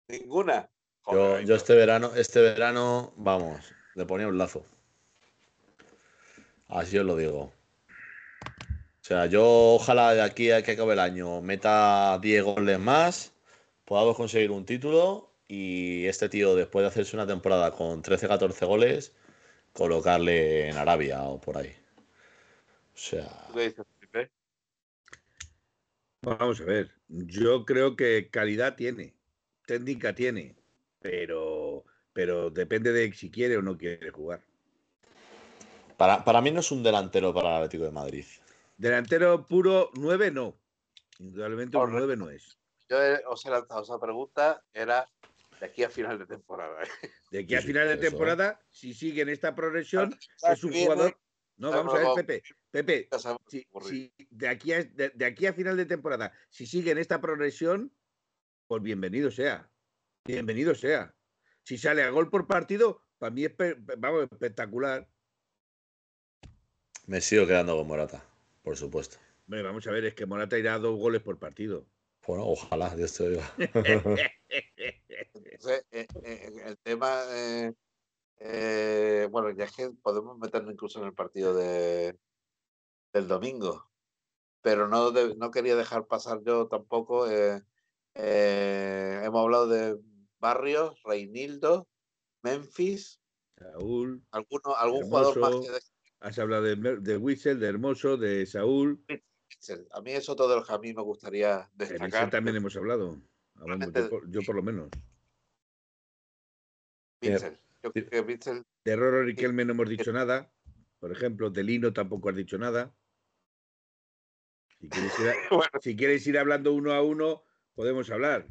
Ninguna. Yo, yo este verano, este verano, vamos, le ponía un lazo. Así os lo digo. O sea, yo ojalá de aquí a que acabe el año meta 10 goles más, podamos conseguir un título y este tío, después de hacerse una temporada con 13-14 goles, colocarle en Arabia o por ahí. O sea, ¿Tú qué dices, Felipe? Vamos a ver. Yo creo que calidad tiene, técnica tiene, pero, pero depende de si quiere o no quiere jugar. para, para mí no es un delantero para el Atlético de Madrid. Delantero puro 9 no. Indudablemente un Correcto. 9 no es. Yo eh, os he lanzado esa pregunta, era de aquí a final de temporada. ¿eh? De aquí a final de eso. temporada, si sigue en esta progresión, es un jugador No, Sabemos vamos a ver, Pepe. Pepe, si, si de, aquí a, de, de aquí a final de temporada, si sigue en esta progresión, pues bienvenido sea. Bienvenido sea. Si sale a gol por partido, para mí es vamos, espectacular. Me sigo quedando con Morata, por supuesto. Hombre, vamos a ver, es que Morata irá a dos goles por partido. Bueno, ojalá, Dios te oiga. Entonces, eh, eh, el tema, eh, eh, bueno, ya es que podemos meternos incluso en el partido de, del domingo, pero no, de- no quería dejar pasar yo tampoco. eh, eh, hemos hablado de Barrios, Reinildo, Memphis, Saúl, alguno, algún jugador más que de has hablado de, de Wissel, de Hermoso, de Saúl. A mí eso todo lo que a mí me gustaría De destacar. también hemos hablado. Yo, por, yo por lo menos. Witzel. Yo creo que Witzel De Roro Riquelme no hemos dicho nada. Por ejemplo, de Lino tampoco has dicho nada. Si quieres ir, a- [laughs] Bueno, si quieres ir hablando uno a uno, podemos hablar.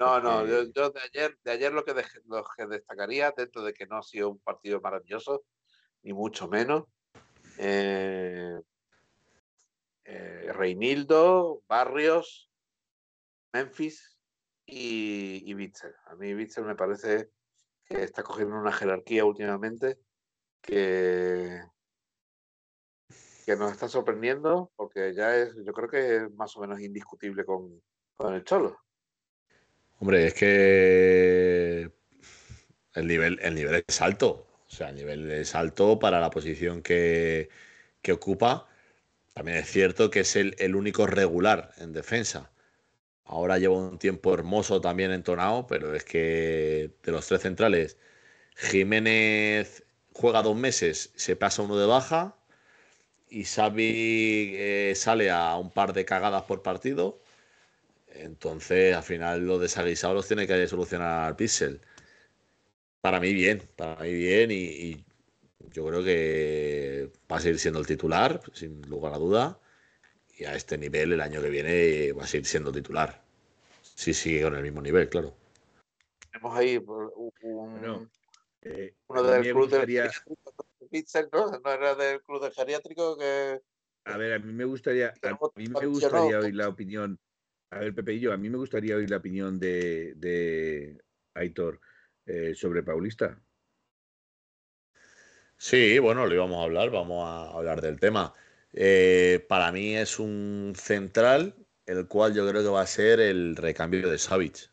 No, no, yo, yo de ayer, de ayer lo que, lo que destacaría, dentro de que no ha sido un partido maravilloso, ni mucho menos, eh, eh, Reinildo, Barrios, Memphis y, y. A mí Witzel me parece que está cogiendo una jerarquía últimamente que, que nos está sorprendiendo porque ya es, yo creo que es más o menos indiscutible con, con el Cholo. Hombre, es que el nivel, el nivel es alto. O sea, el nivel es alto para la posición que, que ocupa. También es cierto que es el, único regular en defensa. Ahora lleva un tiempo hermoso también entonado, pero es que de los tres centrales, Jiménez juega dos meses, se pasa uno de baja y Xavi eh, sale a un par de cagadas por partido. Entonces, al final, los desaguisados los tiene que solucionar Pixel. Para mí, bien, para mí, bien. Y yo creo que va a seguir siendo el titular, sin lugar a duda. Y a este nivel, el año que viene, va a seguir siendo titular. Si sigue con el mismo nivel, claro. Tenemos ahí pues, un, Bueno, Eh, uno del club del gustaría- [laughs] ¿no? No era del club del geriátrico que A ver, a mí me gustaría, a mí me gustaría oír la opinión. A ver, Pepe y yo, a mí me gustaría oír la opinión de, de Aitor eh, sobre Paulista. Sí, bueno, lo íbamos a hablar, vamos a hablar del tema. Eh, para mí es un central, el cual yo creo que va a ser el recambio de Savic.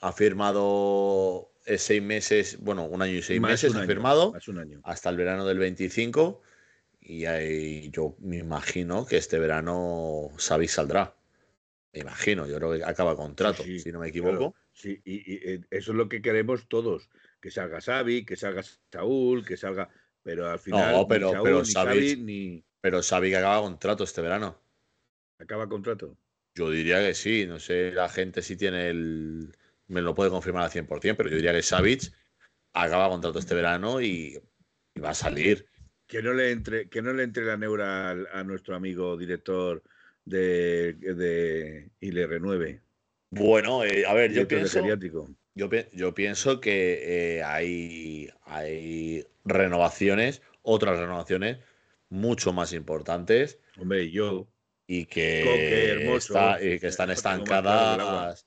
Ha firmado eh, seis meses, bueno, un año y seis Más meses ha año, firmado un año. hasta el verano del 25 y ahí yo me imagino que este verano Savic saldrá. Me imagino, yo creo que acaba contrato, Sí, sí, si no me claro. equivoco. Sí, y, y, eh, eso es lo que queremos todos. Que salga Xavi, que salga Saúl, que salga... Pero al final No, pero- ni Saúl, pero ni Xavi, ni Pero Savic acaba contrato este verano. acaba contrato. Yo diría que sí, no sé la gente si tiene el... Me lo puede confirmar al 100%, pero yo diría que Savic acaba contrato este verano y, y va a salir. Que no le entre, que no le entre la neura a, nuestro amigo director de, de y le renueve. Bueno, eh, a ver, yo pienso. Yo, yo pienso que eh, hay, hay renovaciones, otras renovaciones mucho más importantes Hombre, yo, y que, Coque, Hermoso, está- y que están el agua. estancadas.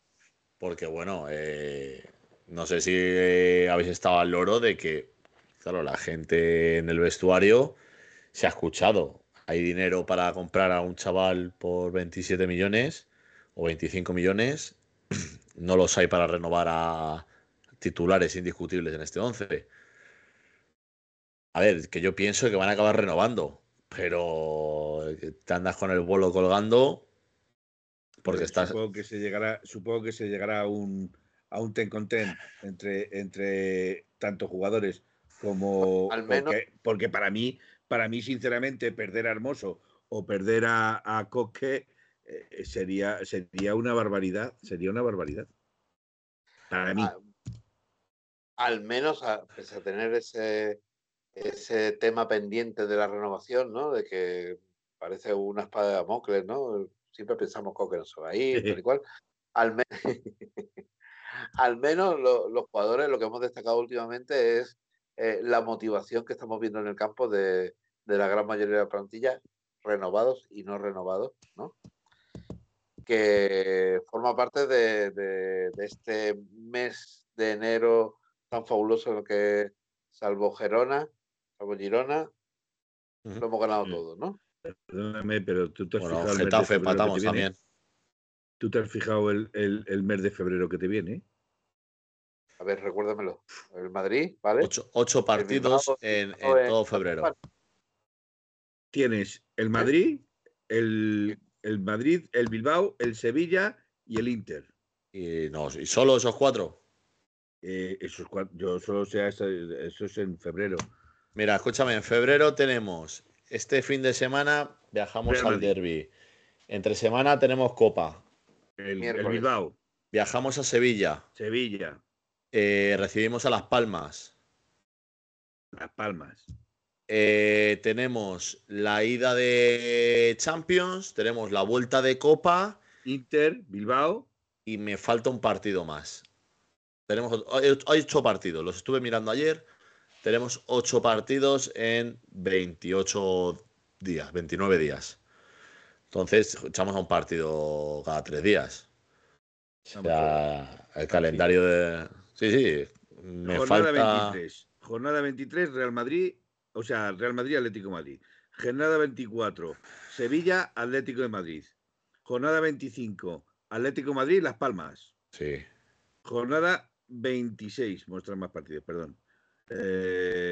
Porque, bueno, eh, no sé si eh, habéis estado al loro de que, claro, la gente en el vestuario se ha escuchado. Hay dinero para comprar a un chaval por 27 millones o 25 millones. No los hay para renovar a titulares indiscutibles en este 11. A ver, que yo pienso que van a acabar renovando, pero te andas con el vuelo colgando porque estás... Supongo que se llegará, supongo que se llegará a un a un ten con ten entre, entre tanto jugadores como Al menos- porque, porque para mí, para mí, sinceramente, perder a Hermoso o perder a, a Coque eh, sería, sería una barbaridad. Sería una barbaridad. Para mí. a- al menos a, a tener ese, ese tema pendiente de la renovación, ¿no? De que parece una espada de Damocles, ¿no? Siempre pensamos "Co, que no se va a ir, tal y cual. Al, me- [laughs] al menos lo- los jugadores, lo que hemos destacado últimamente es eh, la motivación que estamos viendo en el campo de, de la gran mayoría de la plantilla, renovados y no renovados, ¿no? Que forma parte de, de- de este mes de enero tan fabuloso en el que, salvo Gerona, salvo Girona, lo hemos ganado Mm. todo, ¿no? Perdóname, pero tú te has Bueno, fijado el mes de Getafe febrero que te empatamos viene? también. ¿Tú te has fijado el, el- el mes de febrero que te viene? A ver, recuérdamelo. El Madrid, ¿vale? Ocho, ocho partidos en, Bilbao en en- todo febrero. Tienes el Madrid, el, el Madrid, el Bilbao, el Sevilla y el Inter. Y, no, y solo esos cuatro. Eh, esos yo solo sé eso, eso es en febrero. Mira, escúchame, en febrero tenemos este fin de semana viajamos Real al Madrid. derby. Entre semana tenemos Copa. El. Bilbao, Viajamos a Sevilla. Sevilla, eh, recibimos a Las Palmas. Las Palmas. Eh, tenemos la ida de Champions, tenemos la vuelta de Copa Inter, Bilbao, y me falta un partido más. Tenemos ocho partidos, los estuve mirando ayer. Tenemos ocho partidos en 28 días, 29 días. Entonces, echamos a un partido cada tres días. O sea, el calendario de. Sí, sí. Me jornada falta. 23. Jornada 23, Real Madrid, o sea, Real Madrid, Atlético de Madrid. Jornada 24, Sevilla, Atlético de Madrid. Jornada 25, Atlético de Madrid, Las Palmas. Sí. Jornada 26, muestran más partidos, perdón. Eh,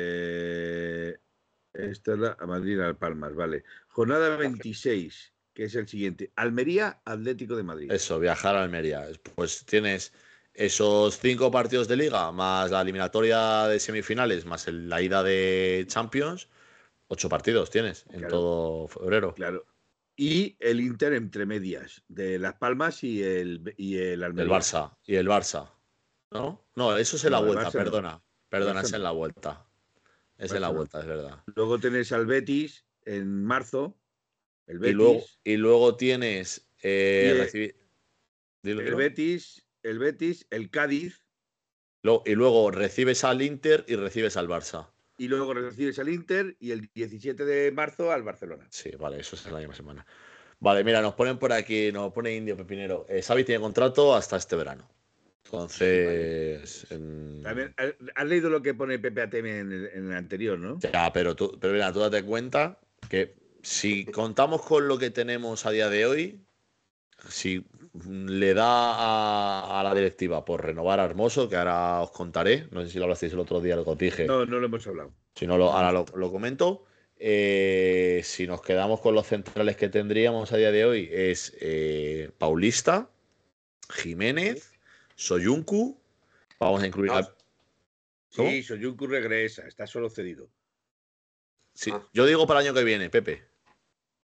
esta es la Madrid, Las Palmas, vale. Jornada 26, que es el siguiente. Almería, Atlético de Madrid. Eso, viajar a Almería. Pues tienes esos cinco partidos de liga, más la eliminatoria de semifinales, más el- la ida de Champions. Ocho partidos tienes en todo febrero. Claro. Y el Inter entre medias, de Las Palmas y el, y el El Almería. Barça. Y el Barça. ¿No? No, eso es en No, la el vuelta, no. perdona. Perdona, es en la vuelta. Es en la no. vuelta, es verdad. Luego tenés al Betis en marzo. El Y Betis. luego, y luego tienes. eh, Y el- Dilo, el. Betis, el Betis, el Cádiz. Lo- y luego recibes al Inter y recibes al Barça. Y luego recibes al Inter y el 17 de marzo al Barcelona. Sí, vale, eso es la misma semana. Vale, mira, nos ponen por aquí, nos pone Indio Pepinero. Eh, Xavi tiene contrato hasta este verano. Entonces. en- También, ¿has- has leído lo que pone Pepe ATM en el, en el anterior, ¿no? Ya, pero tú, pero mira, tú date cuenta que si contamos con lo que tenemos a día de hoy, si le da a, a la directiva por renovar a Hermoso, que ahora os contaré, no sé si lo hablasteis el otro día, lo dije. No, no lo hemos hablado. Si no, lo, ahora lo, lo comento. Eh, si nos quedamos con los centrales que tendríamos a día de hoy, es eh, Paulista, Jiménez, Soyuncu. Vamos a incluir. No. a- ¿Cómo? Sí, Soyuncu regresa, está solo cedido. sí, Ah. yo digo para el año que viene, Pepe.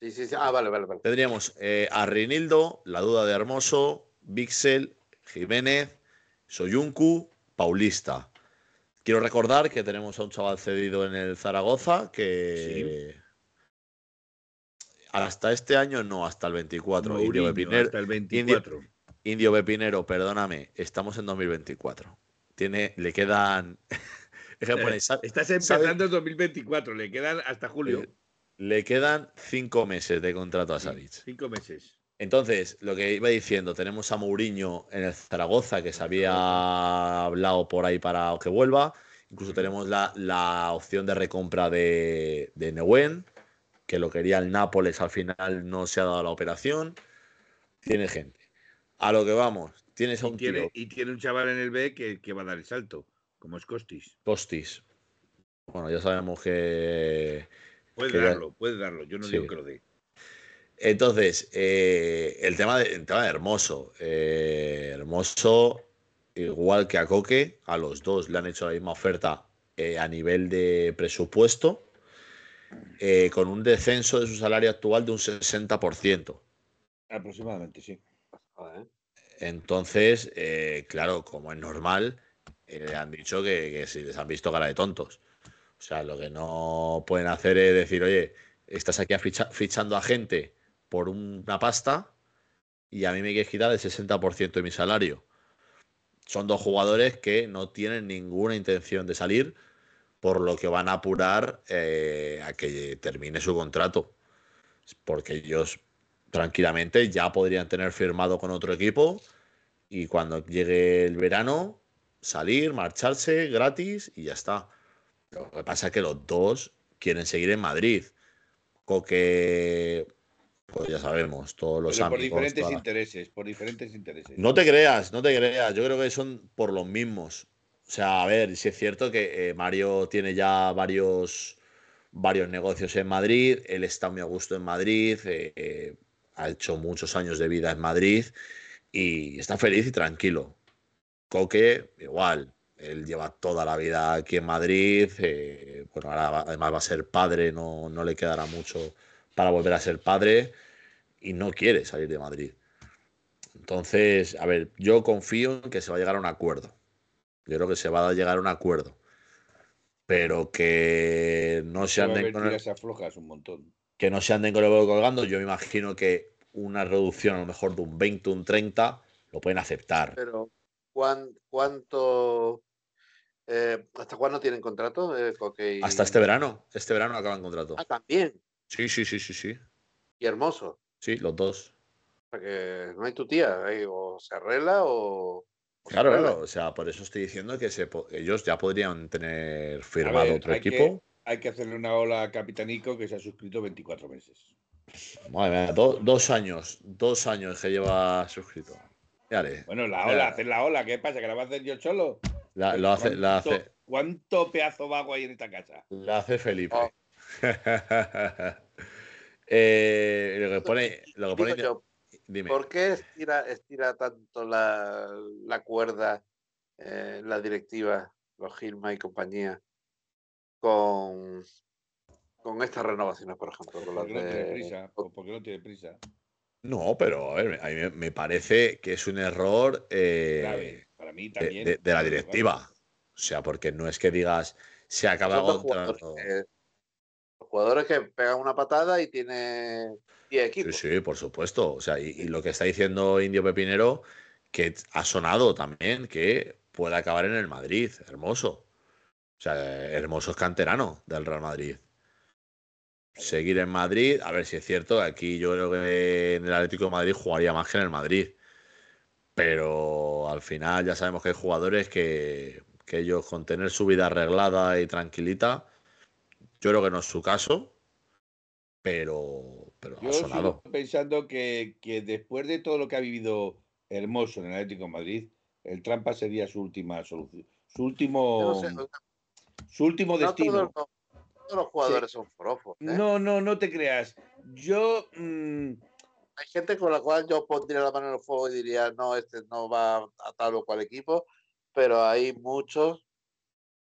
Sí, sí, sí. Ah, vale, vale, vale. Tendríamos eh, a Rinildo, la duda de Hermoso, Vixel, Jiménez, Soyuncu, Paulista. Quiero recordar que tenemos a un chaval cedido en el Zaragoza que. Hasta este año no, hasta el 24. Indio Pepinero, hasta el 24. Indio Pepinero, perdóname, estamos en 2024. Tiene, le quedan. Es que pone, sa- Estás ¿sabe- empezando en 2024, le quedan hasta julio. Le quedan cinco meses de contrato a Savic. Cinco meses. Entonces, lo que iba diciendo, tenemos a Mourinho en el Zaragoza, que se había hablado por ahí para que vuelva. Incluso tenemos la, la opción de recompra de, de Neuen, que lo quería el Nápoles, al final no se ha dado la operación. Tiene gente. A lo que vamos, tienes a Y un tiene, tío, y tiene un chaval en el B que, que va a dar el salto, como es Costis. Costis. Bueno, ya sabemos que, Puede Que ya- darlo, puede darlo. Yo no Sí. digo que lo dé. Entonces, eh, el, tema de, el tema de Hermoso. eh, Hermoso, igual que a Coque, a los dos le han hecho la misma oferta eh, a nivel de presupuesto, eh, con un descenso de su salario actual de un 60%. Aproximadamente, sí. Entonces, eh, claro, como es normal, eh, le han dicho que, que si les han visto cara de tontos. O sea, lo que no pueden hacer es decir, oye, estás aquí fichando a gente por una pasta y a mí me quieres quitar el 60% de mi salario. Son dos jugadores que no tienen ninguna intención de salir por lo que van a apurar eh, a que termine su contrato. Porque ellos tranquilamente ya podrían tener firmado con otro equipo y cuando llegue el verano salir, marcharse gratis y ya está. Lo que pasa es que los dos quieren seguir en Madrid. Coque, pues ya sabemos, todos los Pero por amigos, diferentes intereses, por diferentes intereses. No te creas, no te creas. Yo creo que son por los mismos. O sea, a ver, si es cierto que eh, Mario tiene ya varios, varios negocios en Madrid, él está muy a gusto en Madrid, eh, eh, ha hecho muchos años de vida en Madrid y está feliz y tranquilo. Coque, igual, él lleva toda la vida aquí en Madrid, eh, bueno, ahora va- además va a ser padre, no, no le quedará mucho para volver a ser padre y no quiere salir de Madrid. Entonces, a ver, yo confío en que se va a llegar a un acuerdo. Yo creo que se va a llegar a un acuerdo. Pero que no se anden con el, tiras aflojas un montón. que no se anden con el huevo colgando. Yo me imagino que una reducción a lo mejor de un 20, un 30, lo pueden aceptar. Pero, ¿cuán- ¿cuánto. Eh, ¿Hasta cuándo tienen contrato? eh, Coque y- Hasta este verano. Este verano acaban contrato. Ah, también. Sí, sí, sí, sí, sí. Y hermoso. Sí, los dos. O sea que no hay tu tía. o se arregla o. Claro, arregla. claro. O sea, por eso estoy diciendo que se po- ellos ya podrían tener firmado ver, otro hay que- equipo. hay que hacerle una ola a Capitanico que se ha suscrito 24 meses. Madre mía, do- dos años. Dos años que lleva suscrito. Haré. Bueno, la ola, hacer la ola, ¿qué pasa? ¿Que la va a hacer yo solo? La- lo hace, la ¿Cuánto- hace, ¿Cuánto pedazo vago hay en esta casa? la hace Felipe. Oh. [laughs] Eh, lo que pone. Lo que Digo pone yo, dime. ¿Por qué estira, estira tanto la, la cuerda eh, la directiva, los Gilma y compañía, con, con estas renovaciones, por ejemplo? Con las ¿Por qué no tiene de- prisa? ¿Por por qué no tiene prisa? No, pero a ver, a mí me- parece que es un error eh, Grave. Para mí de, también. de- de la directiva. claro. O sea, porque no es que digas se acaba jugadores, que, los jugadores que pegan una patada y tiene 10 Sí, equipos. sí, por supuesto. O sea, y, y lo que está diciendo Indio Pepinero, que ha sonado también que puede acabar en el Madrid. Hermoso. O sea, hermoso es canterano del Real Madrid. Seguir en Madrid, a ver si es cierto, aquí yo creo que en el Atlético de Madrid jugaría más que en el Madrid. Pero al final ya sabemos que hay jugadores que, que ellos con tener su vida arreglada y tranquilita, yo creo que no es su caso, pero, pero Yo ha sonado. sigo pensando que, que después de todo lo que ha vivido Hermoso en el Atlético de Madrid, el Trampa sería su última solución. Su último, no sé, su último no destino. Todos los jugadores son forofos. ¿eh? No, no, no te creas. Yo. mm, Hay gente con la cual yo pondría la mano en el fuego y diría, no, este no va a tal o cual equipo, pero hay muchos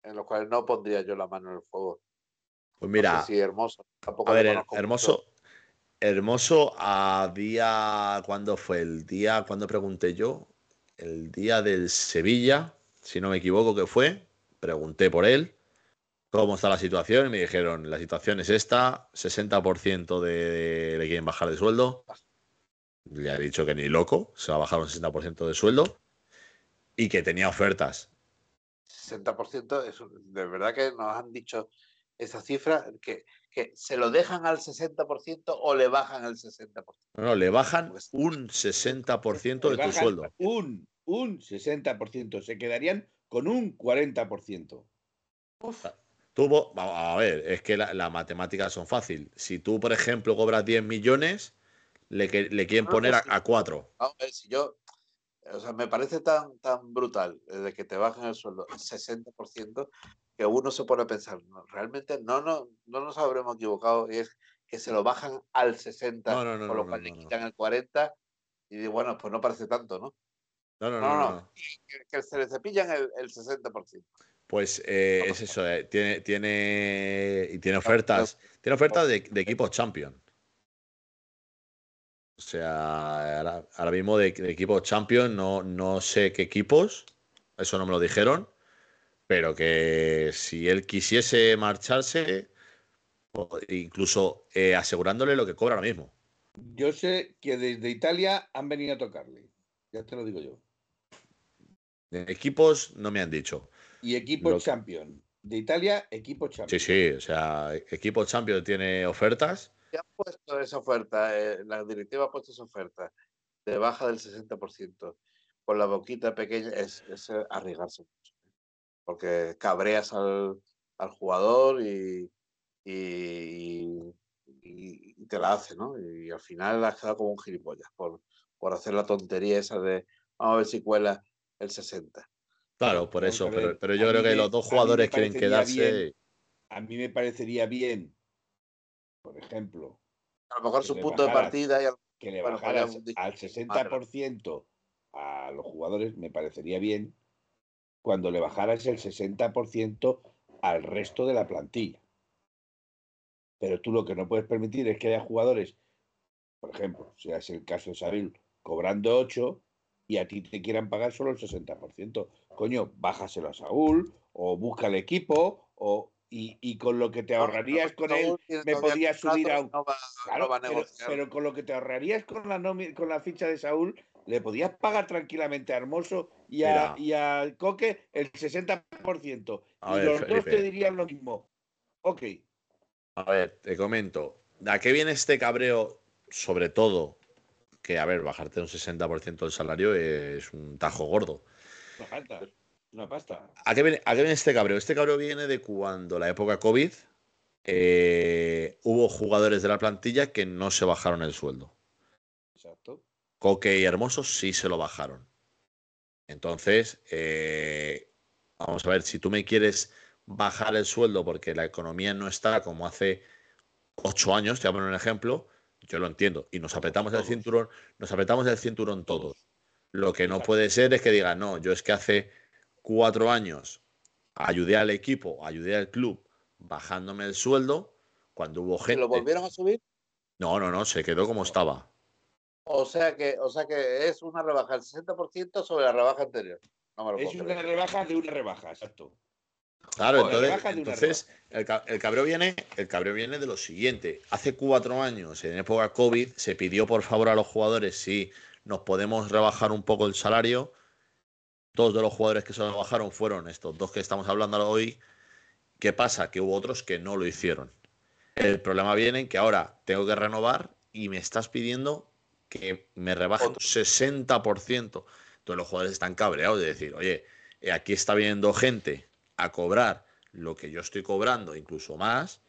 en los cuales no pondría yo la mano en el fuego. Pues No mira, sé si hermoso. Tampoco a ver, mucho. hermoso, hermoso a día, ¿cuándo fue? El día, cuando pregunté yo? El día del Sevilla, si no me equivoco que fue, pregunté por él, cómo está la situación y me dijeron, la situación es esta, 60% de, le quieren bajar de sueldo. Le ha dicho que ni loco, se va a bajar un 60% de sueldo y que tenía ofertas. 60%, eso, de verdad que nos han dicho esa cifra, que, que se lo dejan al 60% o le bajan el 60%. No, no, le bajan Pues- un 60% de tu sueldo. Un, un 60%. Se quedarían con un 40%. Tú, a ver, es que la- las matemáticas son fácil. Si tú, por ejemplo, cobras 10 millones, le, quieren No, poner a, pues a 4. Vamos a ver, si yo, o sea, me parece tan, tan brutal eh, de que te bajen el sueldo el 60% que uno se pone a pensar, no, realmente no, no, no nos habremos equivocado, y es que se lo bajan al 60%, No, no, no, con lo cual le quitan el 40% y bueno, pues no parece tanto, ¿no? No, no, No, no, no. no. no. Que, que se le cepillan el, el 60%. Pues eh, es eso, eh, tiene, tiene, y tiene ofertas, tiene ofertas de, de equipos champion. O sea, ahora, ahora mismo de, de equipos champion, no, no sé qué equipos, eso no me lo dijeron, pero que si él quisiese marcharse, incluso eh, asegurándole lo que cobra ahora mismo. Yo sé que desde Italia han venido a tocarle. Ya te lo digo yo. De equipos no me han dicho. Y equipo Lo- champion. de Italia, equipo Sí, Champions. sí, o sea, equipo Champions tiene ofertas. Ya han puesto esa oferta, eh, la directiva ha puesto esa oferta de baja del 60%. Con la boquita pequeña es, es arriesgarse mucho. Porque cabreas al, al jugador y, y, y- y te la hace, ¿no? Y al final has quedado como un gilipollas por, por hacer la tontería esa de vamos a ver si cuela el 60. Claro, por eso, pero, pero yo creo que me- los dos jugadores quieren quedarse. bien. A mí me parecería bien, por ejemplo, A lo mejor Que su le punto de bajaras. partida y a lo- que le Bueno, bajaras al más 60% a los jugadores, me parecería bien cuando le bajaras el 60% al resto de la plantilla. Pero tú lo que no puedes permitir es que haya jugadores, por ejemplo, si es el caso de Sabil, cobrando 8 y a ti te quieran pagar solo el 60%. Coño, bájaselo a Saúl o busca el equipo o, y, y con lo que te ahorrarías con él me podías subir a un, Claro, pero, con lo que te ahorrarías con la, con la ficha de Saúl, le podías pagar tranquilamente a Hermoso y a, y a Coque el 60%. A y ver, los dos te dirían lo mismo. Ok, A ver, te comento. ¿A qué viene este cabreo? Sobre todo, que, a ver, bajarte un 60% del salario es un tajo gordo. Una pasta. Una pasta. ¿A qué, viene, a qué viene este cabreo? Este cabreo viene de cuando la época COVID eh, hubo jugadores de la plantilla que no se bajaron el sueldo. Exacto. Coque y Hermoso sí se lo bajaron. Entonces, eh, vamos a ver, si tú me quieres bajar el sueldo porque la economía no está como hace ocho años, te voy a poner un ejemplo, yo lo entiendo. Y nos apretamos el cinturón, nos apretamos el cinturón todos. Lo que no puede ser es que digan, no, yo es que hace cuatro años ayudé al equipo, ayudé al club bajándome el sueldo cuando hubo ¿Se gente. lo volvieron a subir? No, no, no, se quedó como estaba. O sea que, o sea que es una rebaja del 60% sobre la rebaja anterior. No me lo Es una creer. rebaja de una rebaja, exacto. Claro, entonces, entonces el, el cabreo viene, el cabreo viene de lo siguiente. Hace cuatro años, en época COVID, se pidió por favor a los jugadores si nos podemos rebajar un poco el salario. Dos de los jugadores que se lo bajaron fueron estos dos que estamos hablando hoy. ¿Qué pasa? Que hubo otros que no lo hicieron. El problema viene en que ahora tengo que renovar y me estás pidiendo que me rebaje un 60%. Entonces los jugadores están cabreados de decir, oye, eh, aquí está viendo gente a cobrar lo que yo estoy cobrando, incluso más,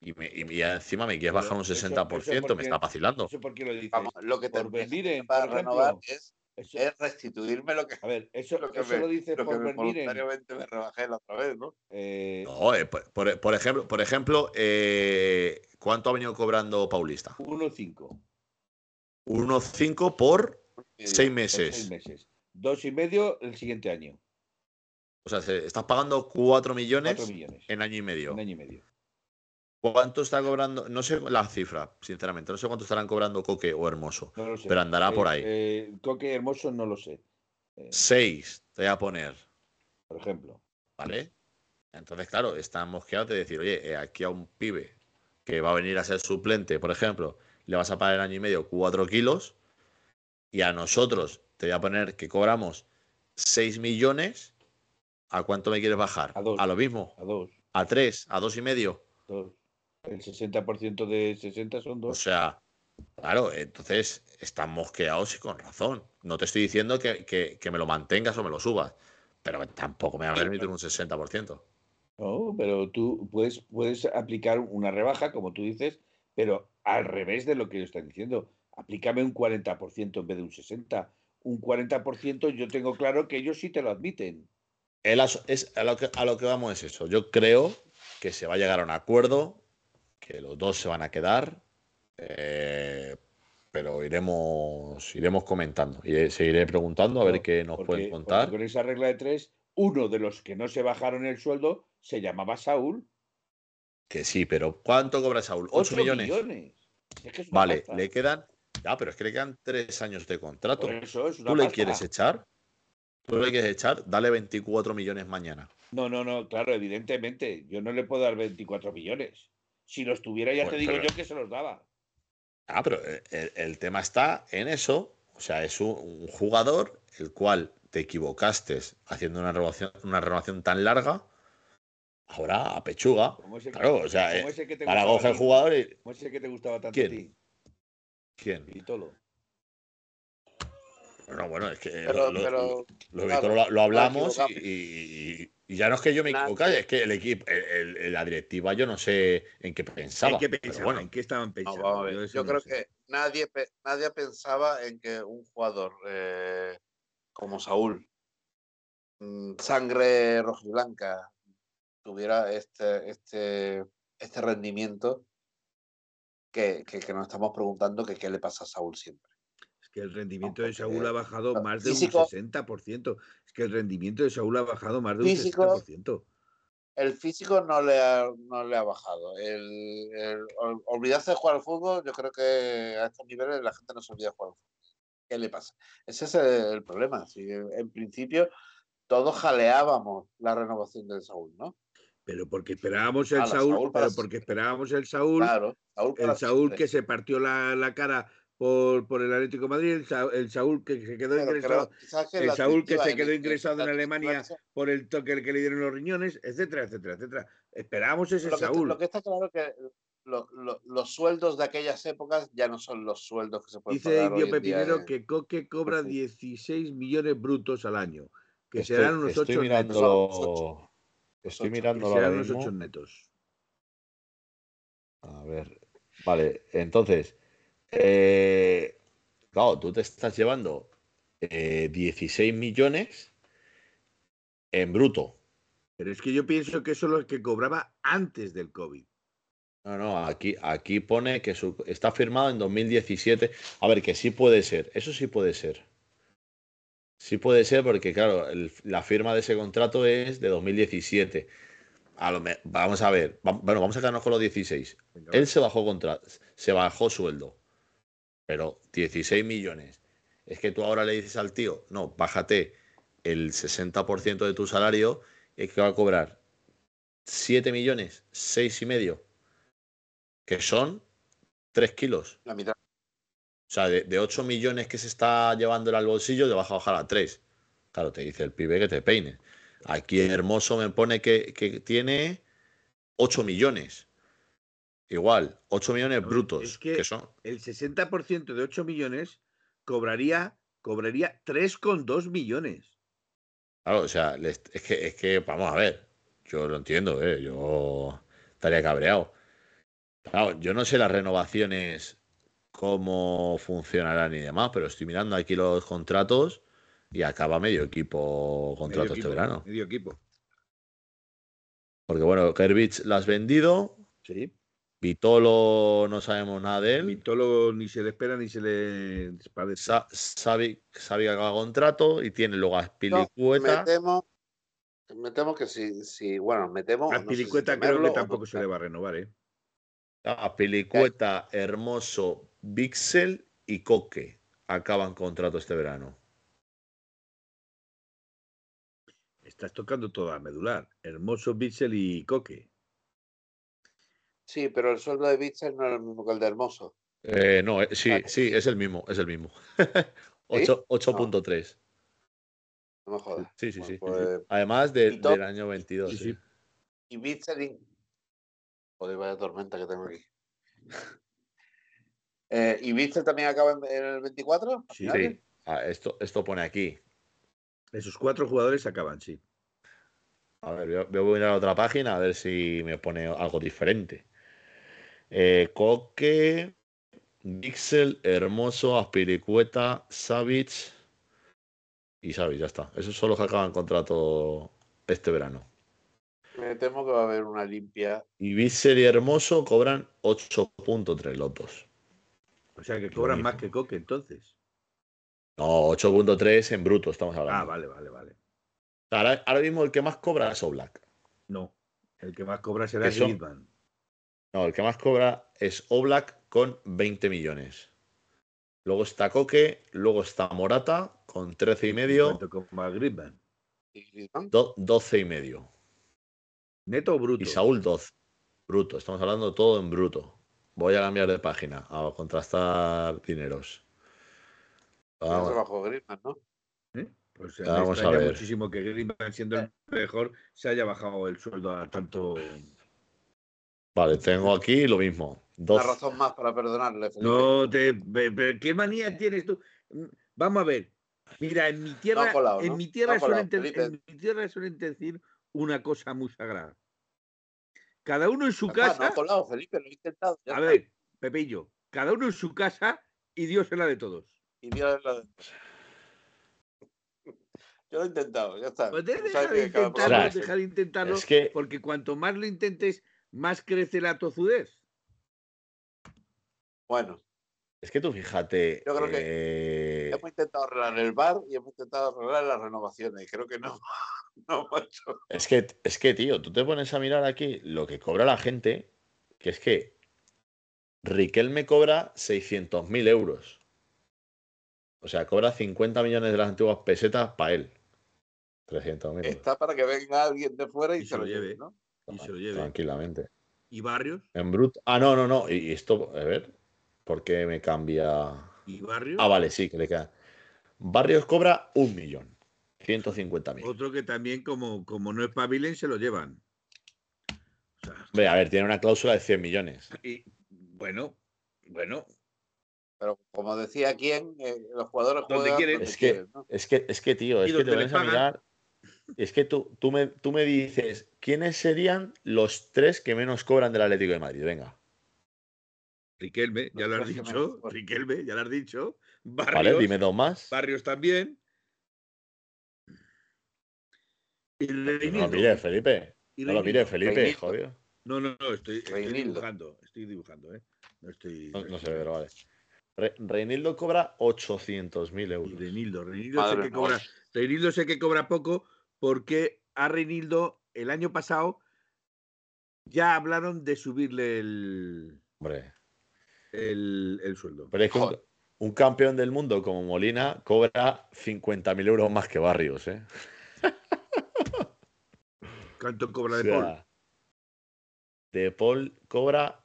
y, me, y y encima me quieres bajar un eso- 60%, eso me porque- está vacilando. No sé por qué lo dices. Vamos, lo que te por para por renovar es, Eso- es restituirme lo que, a ver, eso, lo que eso me- lo dices lo que por me Verdiren. voluntariamente me rebajé la otra vez, ¿no? Eh, No, eh, por, por- por ejemplo, por ejemplo eh, ¿cuánto ha venido cobrando Paulista? 1,5. 1,5 por Y seis por meses. seis meses. Dos y medio el siguiente año. O sea, se- estás pagando 4 millones, 4 millones. en año y medio. Un año y medio. ¿Cuánto está cobrando? No sé la cifra, sinceramente. No sé cuánto estarán cobrando Coque o Hermoso. No lo sé. Pero andará por Eh, ahí. eh, Coque Hermoso no lo sé, 6 te voy a poner, por ejemplo. ¿vale? Entonces, claro, están mosqueados de decir, oye, eh, aquí a un pibe que va a venir a ser suplente, por ejemplo, le vas a pagar el año y medio 4 kilos y a nosotros te voy a poner que cobramos 6 millones. ¿A cuánto me quieres bajar? A dos. lo mismo. A dos. A 3, a dos y medio. dos. El 60% de 60 son O dos. sea, claro, entonces están mosqueados y con razón. No te estoy diciendo que, que- que me lo mantengas o me lo subas, pero tampoco me va a permitir un 60%. No, pero tú puedes, puedes aplicar una rebaja, como tú dices, pero al revés de lo que ellos están diciendo. Aplícame un 40% en vez de un 60%. Un 40% yo tengo claro que ellos sí te lo admiten. El es, a, lo que, a lo que vamos es eso. Yo creo que se va a llegar a un acuerdo, que los dos se van a quedar, eh, pero iremos, iremos comentando y seguiré preguntando a ver qué nos porque- pueden contar. con esa regla de tres, uno de los que no se bajaron el sueldo se llamaba Saúl. Que sí, pero ¿cuánto cobra Saúl? ¿8 Ocho millones? Es que es una Vale, pasta. le quedan. Ya, pero es que le quedan tres años de contrato. Por eso es una ¿Tú le quieres echar? ¿Tú le quieres echar? Dale 24 millones mañana. No, no, no, claro, evidentemente. Yo no le puedo dar 24 millones. Si los tuviera, ya Bueno, te digo pero- yo que se los daba. Ah, pero el, el- el tema está en eso. O sea, es un, un jugador el cual te equivocaste haciendo una renovación, una renovación tan larga. Ahora a pechuga. Ese que- Claro, o sea, eh, para coger ti. jugador y. Como ese que te gustaba tanto ¿Quién? a ti. ¿Quién? Vitolo. Bueno, bueno, es que Pero, lo, lo- pero lo- claro, lo- lo- lo hablamos y- y ya no es que yo me equivocase, es que el equipo, el- el- la directiva, yo no sé en qué pensaba. ¿En qué pensaban? bueno, ¿En qué estaban No, pensando? vamos a ver. eso Yo no creo sé. que nadie, pe- nadie pensaba en que un jugador eh, como Saúl, mm, sangre rojiblanca, tuviera este, este, este rendimiento que, que, que nos estamos preguntando que qué le pasa a Saúl siempre. Es que el rendimiento No, de Saúl ha bajado más de físico- un 60%. Es que el rendimiento de Saúl ha bajado más de un Físico- 60%. El físico no le ha, no le ha bajado. El, el ol- olvidarse de jugar al fútbol, yo creo que a estos niveles la gente no se olvida de jugar al fútbol. ¿Qué le pasa? Ese es el, problema. Si en, principio todos jaleábamos la renovación del Saúl, ¿no? Pero porque esperábamos el Ala, Saúl, pero porque esperábamos el Saúl, Claro, Saúl el Saúl que se partió la, la cara por, por el Atlético de Madrid, el, Sa- el Saúl que se quedó Pero ingresado que el Saúl que se en quedó ingresado en Alemania por el toque que le dieron los riñones, etcétera, etcétera, etcétera. Esperábamos ese lo que, está, Saúl. lo que está claro es que lo- lo- los sueldos de aquellas épocas ya no son los sueldos que se pueden Dice pagar Indio Pepinero en- que Coque cobra fútbol. 16 millones brutos al año, que estoy, serán unos estoy 8 netos. Estoy ahora serán unos mismo. 8 netos. A ver, vale, entonces, eh, claro, tú te estás llevando eh, 16 millones en bruto. Pero es que yo pienso que eso es lo que cobraba antes del COVID. No, no, aquí, aquí pone que su- está firmado en 2017. A ver, que sí puede ser, eso sí puede ser. Sí puede ser porque, claro, el- la firma de ese contrato es de 2017. A lo me- vamos a ver, va- bueno, vamos a quedarnos con los 16. Venga, Él se bajó contra, se bajó sueldo, pero 16 millones. Es que tú ahora le dices al tío, no, bájate el 60% de tu salario, es que va a cobrar 7 millones, 6 y medio, que son 3 kilos. la mitad. O sea, de, de 8 millones que se está llevando al bolsillo, te vas a bajar a 3. Claro, te dice el pibe que te peine. Aquí Hermoso me pone que, que tiene 8 millones. Igual, 8 millones brutos, es que- que son El 60% de 8 millones cobraría, cobraría 3,2 millones. Claro, o sea, es que, es que, vamos a ver, yo lo entiendo, ¿eh? yo estaría cabreado. Claro, yo no sé las renovaciones, cómo funcionarán y demás, pero estoy mirando aquí los contratos y acaba medio equipo contrato Medio este equipo, verano. Medio equipo. Porque bueno, Kerbich la has vendido, Sí. Vitolo no sabemos nada de él, Vitolo ni se le espera ni se le padece. Sa- Savi, Savi que acaba contrato y tiene luego a No, me Spilicueta. temo, me temo que si, si bueno, me temo. A no sé si Pilicueta creo que tampoco no se le va a renovar, ¿eh? A Pilicueta, Hermoso, Bixel y Coque acaban contrato este verano. Estás tocando toda la medular. Hermoso Bitzel y Coque. Sí, pero el sueldo de Bitzel no es el mismo que el de Hermoso. Eh, no, eh, sí, Vale. sí, es el mismo, es el mismo. [laughs] Ocho- 8.3. No me jodas. Sí, sí, Bueno, sí. pues, Además de- Y del año 22. Sí, sí. sí. y Bitzel. in- Joder, vaya tormenta que tengo aquí. [laughs] Eh, ¿Y Bitzel también acaba en, en el 24? ¿Al Sí. Sí. Ah, esto, esto pone aquí. Esos cuatro jugadores acaban, sí. A ver, yo, yo voy a ir a otra página a ver si me pone algo diferente. Eh, Coque, Dixel, Hermoso, Aspiricueta, Savage y Savage, ya está. Esos son los que acaban contrato este verano. Me temo que va a haber una limpia. Y Bissell y Hermoso cobran 8.3 los dos. O sea que cobran más que Coque entonces. No, 8.3 en bruto estamos hablando. Ah, vale, vale, vale. Ahora, ahora mismo el que más cobra es Oblak. No. El que más cobra será Griezmann. No, el que más cobra es Oblak con 20 millones. Luego está Coque, luego está Morata con 13 y medio, do- 12 y medio. ¿Neto o bruto? Y Saúl 12. Bruto, estamos hablando todo en bruto. Voy a cambiar de página a contrastar dineros. Vamos. se bajó Griezmann, ¿no? Pues me Vamos a ver. muchísimo que Griezmann, siendo el mejor, se haya bajado el sueldo a tanto. Vale, tengo aquí lo mismo. Una 12. razón más para perdonarle. Felipe. No te. ¿Qué manía tienes tú? Mm, Vamos a ver. Mira, en mi tierra, colado, en ¿no? mi No tierra ha colado, suelen, en mi tierra suelen decir una cosa muy sagrada. Cada uno en su Papá, No casa. ha colado, Felipe, lo he intentado. A está. ver, Pepillo, cada uno en su casa y Dios en la de todos. Y Dios es la de- Yo lo he intentado, ya está. Pues deja de intentarlo, deja de intentarlo, Es que, porque cuanto más lo intentes, más crece la tozudez. Bueno, es que tú fíjate. Yo creo que eh, hemos intentado arreglar el bar y hemos intentado arreglar las renovaciones. y Creo que no, [laughs] no. Es que, es que, tío, tú te pones a mirar aquí lo que cobra la gente, que es que Riquelme cobra 600.000 euros. O sea, cobra 50 millones de las antiguas pesetas para él. 300.000 euros. Está para que venga alguien de fuera y, Y se lo lleve, lleve. ¿no? Y se lo lleve. Tranquilamente. Y Barrios, En bruto. Ah, no, no, no. Y esto, a ver, ¿por qué me cambia? y Barrios, Ah, vale, sí, que le queda. Barrios cobra un millón. 150.000. otro que también, como, como no es pavilen, se lo llevan. O sea, a ver, tiene una cláusula de 100 millones. [laughs] y, bueno, bueno, Pero como decía quien, eh, los jugadores Donde juegan quieren. donde Es que, quieren, ¿no? es que, es que, tío, es que te pones a pagan. mirar. Es que tú, tú, me, tú me dices, ¿quiénes serían los tres que menos cobran del Atlético de Madrid? Venga. Riquelme, ya lo has dicho. Riquelme, ya lo has dicho. Barrios, Vale, dime dos más. Barrios también. Y No lo mires, Felipe. No lo mires. Felipe, joder. No, no, no, estoy, dibujando, estoy dibujando, ¿eh? No estoy. No, no se ve, pero vale. Re- Reinildo cobra 800.000 Y euros. Reinildo, Reinildo sé que cobra, Reinildo sé que cobra poco porque a Reinildo el año pasado ya hablaron de subirle el, Hombre. el, el sueldo. Pero es que un, campeón del mundo como Molina cobra 50.000 euros más que Barrios, ¿eh? ¿Cuánto cobra O de sea, Paul? De Paul cobra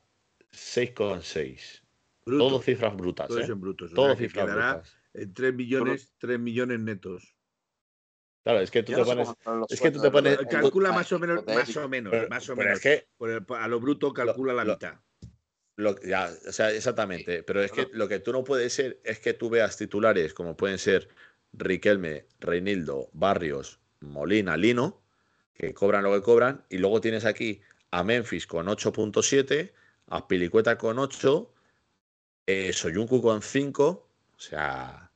6,6. Bruto. Todo cifras brutas, todo ¿eh? en brutos. o Todo sea, que cifras quedará brutas. en 3 millones, 3 millones netos. Claro, es que tú Yo te no pones. es que tú te pones- Calcula más o menos, más o menos, Pero- más o pero menos. es que Por el- a lo bruto calcula la mitad. Lo, ya, o sea, exactamente. Pero es que lo que tú no puedes ser es que tú veas titulares como pueden ser Riquelme, Reinildo, Barrios, Molina, Lino, que cobran lo que cobran, y luego tienes aquí a Memphis con 8.7, a Pilicueta con 8, eh, Soyuncu con 5. O sea,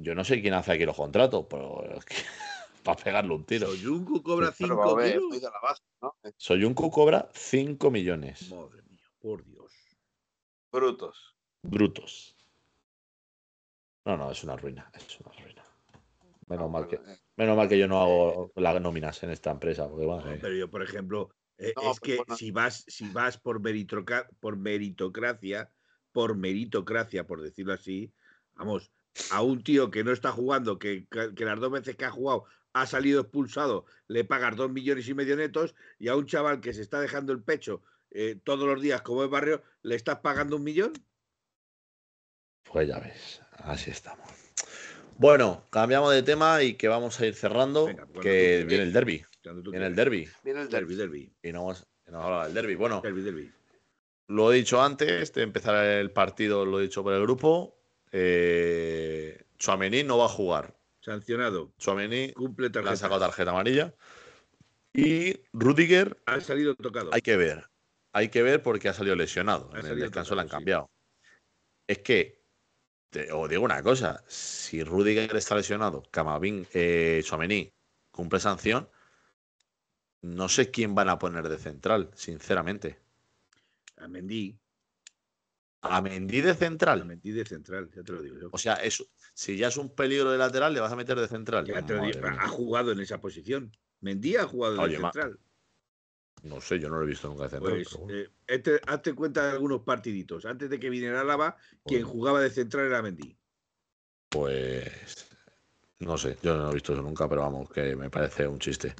yo no sé quién hace aquí los contratos, pero es que [laughs] para pegarle un tiro. Soyuncu cobra Sí, Pero 5 va a ver, kilos. muy de la baja, ¿no? Eh, Soyuncu cobra 5 millones Madre mía, por Dios. Brutos. brutos. No, no, es una ruina, es una ruina. Menos No, mal que, eh, menos mal que yo no hago las nóminas en esta empresa, porque No, mía. pero yo, por ejemplo, eh, No, es que bueno. si vas, si vas por, meritroca- por meritocracia, por meritocracia, por decirlo así, vamos, a un tío que no está jugando, que, que- las dos veces que ha jugado ha salido expulsado, le pagas dos millones y medio netos, y a un chaval que se está dejando el pecho eh, todos los días como es barrio, le estás pagando un millón. Pues ya ves, así estamos. Bueno, cambiamos de tema y que vamos a ir cerrando, Venga, que tú viene el derby, viene el derby, Viene el Derbi, derbi. derbi, y no vamos, y nos habla del derby. Bueno, lo he dicho antes de empezar el partido, lo he dicho por el grupo, eh, no va a jugar. Sancionado. Tchouaméni Cumple le han tarjeta. sacado tarjeta amarilla. Y Rudiger Ha salido tocado. Hay que ver. Hay que ver porque ha salido lesionado. Ha en el descanso le han tocado, sí. cambiado. Es que, te, os digo una cosa, si Rudiger está lesionado, Camavín, eh, cumple sanción, no sé quién van a poner de central, sinceramente. A Mendy. A Mendy de A central. Mendy de central, ya te lo digo yo. O sea, es, si ya es un peligro de lateral, le vas a meter de central. Ya te lo digo, ha jugado en esa posición. Mendy ha jugado Oye, de ma- central. No sé, yo no lo he visto nunca de central. Pues bueno. eh, este- hazte cuenta de algunos partiditos. Antes de que viniera Álava, quien Bueno. jugaba de central era Mendy. Pues no sé, yo no he visto eso nunca, pero vamos, que me parece un chiste.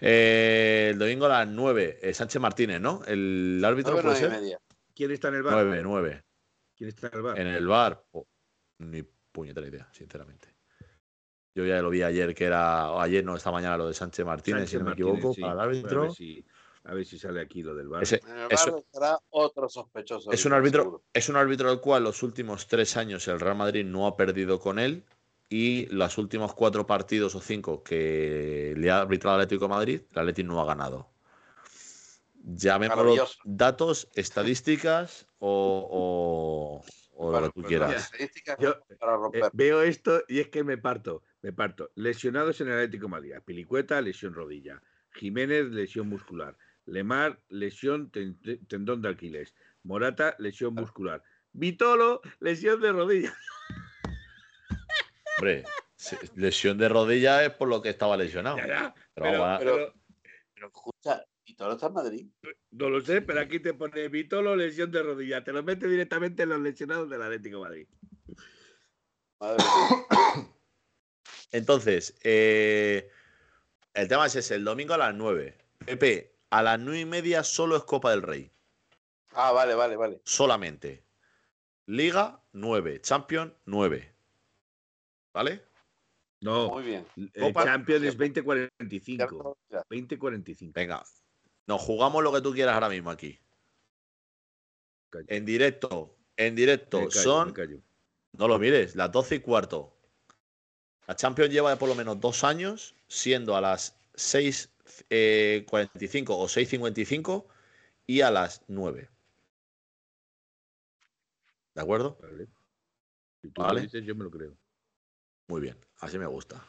Eh, el domingo a las 9, eh, Sánchez Martínez, ¿no? El árbitro puede ser media. ¿Quién está en el bar? 9, 9. ¿Quién está en el bar? En el bar, oh, ni puñetera idea, sinceramente. Yo ya lo vi ayer que era, o ayer no, esta mañana lo de Sánchez Martínez, si no me Martínez, equivoco, sí. para el A árbitro. ver, si, a ver si sale aquí lo del bar. Ese- En el Eso- bar será otro sospechoso. Es un árbitro, seguro. es un árbitro al cual los últimos tres años el Real Madrid no ha perdido con él y los últimos cuatro partidos o cinco que le ha arbitrado el Atlético de Madrid, el Atlético no ha ganado. Llamémoslo datos, estadísticas o, o- o lo que tú pues quieras. las estadísticas Yo- para Eh, veo esto y es que me parto, me parto. Lesionados en el Atlético de Madrid. Pilicueta, lesión rodilla. Jiménez, lesión muscular. Lemar, lesión ten- tendón de Aquiles. Morata, lesión muscular. Vitolo, lesión de rodilla. Hombre, lesión de rodilla es por lo que estaba lesionado. Ya, ya, Pero pero, vamos a- pero- Pero todo está en Madrid. no lo sé, pero aquí te pone Vitolo, lesión de rodilla. Te lo mete directamente en los lesionados del Atlético de Madrid. Madre mía. [coughs] Entonces, eh, el tema es ese, el domingo a las 9. Pepe, a las 9 y media solo es Copa del Rey. Ah, vale, vale, vale. Solamente. Liga, 9. Champions, 9. ¿Vale? No, Muy bien. Copa- Champions es Ya 2045. me- ya. 2045. Venga. Nos jugamos lo que tú quieras ahora mismo aquí. Callo. En directo. En directo. Callo, Son. No lo mires, las 12 y cuarto. La Champions lleva por lo menos dos años siendo a las 6.45 o 6.55 y a las 9. ¿De acuerdo? Vale. Si tú Vale. lo dices, yo me lo creo. Muy bien, así me gusta.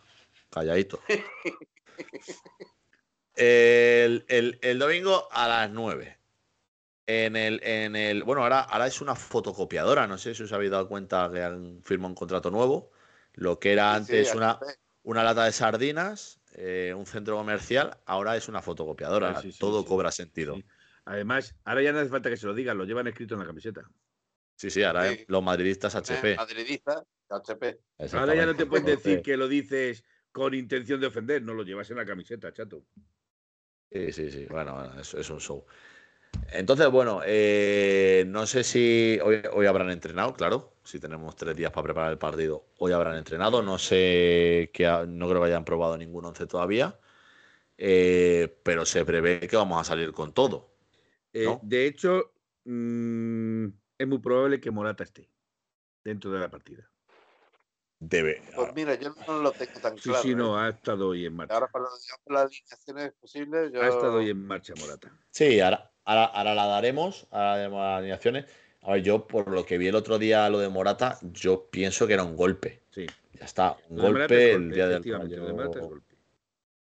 Calladito. [laughs] El, el- el domingo a las 9. En el, en el. Bueno, ahora, ahora es una fotocopiadora. No sé si os habéis dado cuenta que han firmado un contrato nuevo. Lo que era Sí, sí, antes una, una lata de sardinas, eh, un centro comercial, ahora es una fotocopiadora. Sí, sí, Todo sí. cobra sentido. Sí. Además, ahora ya no hace falta que se lo digan, lo llevan escrito en la camiseta. Sí, sí, ahora Sí. eh, los madridistas HP. Madridista, HP. Ahora ya no te pueden decir que lo dices con intención de ofender, no lo llevas en la camiseta, chato. Sí, sí, sí. Bueno, bueno, es, es un show. Entonces, bueno, eh, no sé si hoy, hoy habrán entrenado, claro. Si tenemos tres días para preparar el partido, hoy habrán entrenado. No sé que ha- no creo que hayan probado ningún once todavía. eh, pero se prevé que vamos a salir con todo. Eh. De hecho, mm, es muy probable que Morata esté dentro de la partida. Debe. Pues mira, yo no lo tengo tan Sí, claro. sí, ¿eh? no, ha estado hoy en marcha. Ahora para las alineaciones posibles, yo... Ha estado hoy en marcha Morata. Sí, ahora, ahora, ahora la daremos, ahora daremos las alineaciones. A ver, yo por lo que vi el otro día lo de Morata, yo pienso que era un golpe. Sí. Ya está, un golpe es el día del efectivamente, lo de Morata es Rayo- golpe.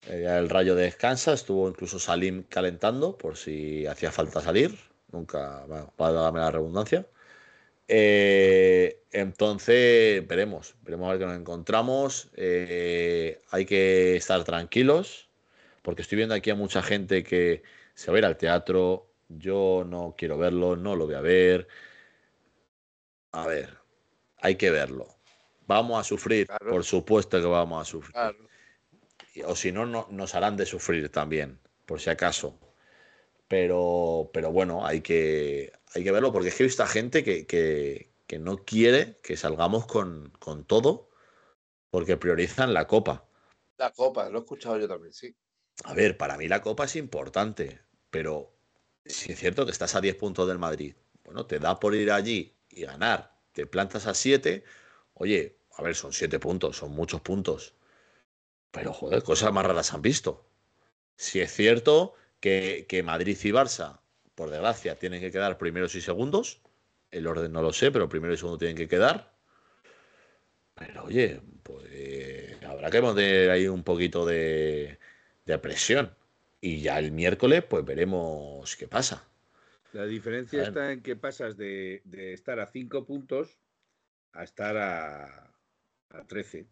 el día del Rayo descansa, estuvo incluso Salim calentando por si hacía falta salir. Nunca, bueno, para darme la redundancia. Eh, entonces, veremos, veremos a ver qué nos encontramos. Eh, hay que estar tranquilos, porque estoy viendo aquí a mucha gente que se va a ir al teatro. Yo no quiero verlo, no lo voy a ver. A ver, hay que verlo. Vamos a sufrir, Claro. por supuesto que vamos a sufrir. Claro. O si no, no, nos harán de sufrir también, por si acaso. Pero, pero bueno, hay que, hay que verlo porque es que he visto a gente que, que- que no quiere que salgamos con, con todo porque priorizan la copa. La copa, lo he escuchado yo también, sí. A ver, para mí la copa es importante, pero si es cierto que estás a 10 puntos del Madrid, bueno, te da por ir allí y ganar, te plantas a 7, oye, a ver, son 7 puntos, son muchos puntos. Pero joder, cosas más raras han visto. Si es cierto que, que Madrid y Barça, por desgracia, tienen que quedar primeros y segundos, el orden no lo sé, pero primero y segundo tienen que quedar. Pero oye, pues habrá que poner ahí un poquito de, de presión. Y ya el miércoles, pues veremos qué pasa. La diferencia está en que pasas de, de estar a 5 puntos a estar a, a 13.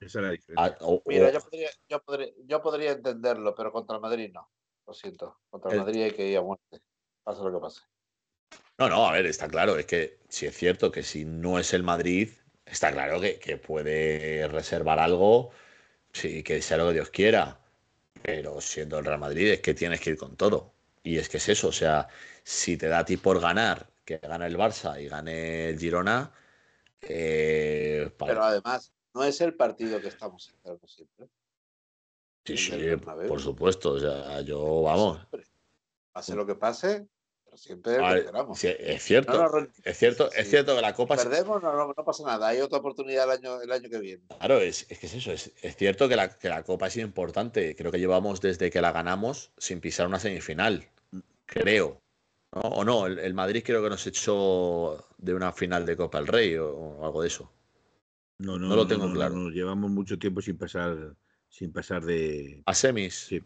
Esa es la diferencia. Ah, o- Mira, yo podría, yo, podría, yo podría entenderlo, pero contra el Madrid no. Lo siento. Contra el El- Madrid hay que ir a muerte. Pase lo que pase. No, no, a ver, está claro, es que si es cierto que si no es el Madrid, está claro que, que puede reservar algo, sí, que sea lo que Dios quiera, pero siendo el Real Madrid es que tienes que ir con todo. Y es que es eso, o sea, si te da a ti por ganar, que gane el Barça y gane el Girona, eh, para- Pero además, no es el partido que estamos esperando siempre. Sí, sí, por supuesto. O sea, yo, vamos. Siempre. Pase lo que pase, pero siempre ver, esperamos. sí, es cierto. No. Es cierto, es cierto que la Copa Si perdemos, no, no, no pasa nada. Hay otra oportunidad el año, el año que viene. Claro, es, es que es eso, es, es cierto que la, que la Copa es importante. Creo que llevamos desde que la ganamos sin pisar una semifinal. Creo. ¿no? O no, el, el Madrid creo que nos echó de una final de Copa del Rey o, o algo de eso. No, no, No lo tengo claro. no, llevamos mucho tiempo sin pasar, sin pasar de A semis, Sí.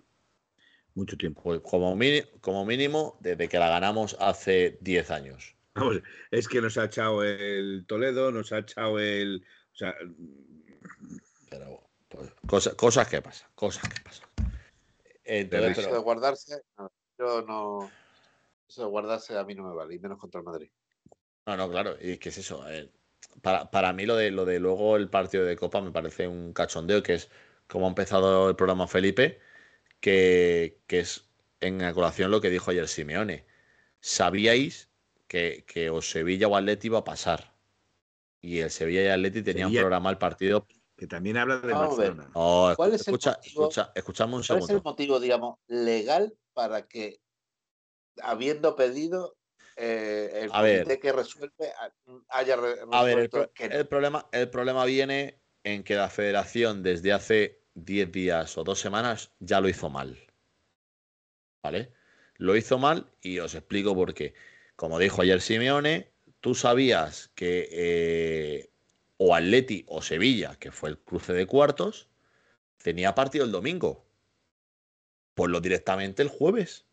mucho tiempo. pues como, mini- como mínimo, desde que la ganamos hace 10 años. Vamos, es que nos ha echado el Toledo, nos ha echado el. O sea, Pero pues, cosa- cosas que pasan, cosas que pasan. Entonces, Eso de pero- guardarse, no, yo no. Eso de guardarse a mí no me vale, y menos contra el Madrid. No, no, claro, y que es eso. ver, para, para mí lo de lo de luego el partido de Copa me parece un cachondeo, que es como ha empezado el programa Felipe, que, que es en la colación lo que dijo ayer Simeone. Sabíais que, que o Sevilla o Atleti iba a pasar. Y el Sevilla y Atleti tenían Sevilla. programado el partido. que también habla de. Barcelona. Oh, ¿Cuál es el escucha, motivo? escucha, escuchame un ¿Cuál es el segundo. motivo, digamos, legal para que, habiendo pedido, eh, el A ver. que resuelve haya re- A ver, el, resuelto pro- que no? el problema, el problema viene en que la federación desde hace 10 días o dos semanas ya lo hizo mal. ¿Vale? Lo hizo mal y os explico por qué. Como dijo ayer Simeone, tú sabías que eh, o Atleti o Sevilla, que fue el cruce de cuartos, tenía partido el domingo. Ponlo directamente el jueves.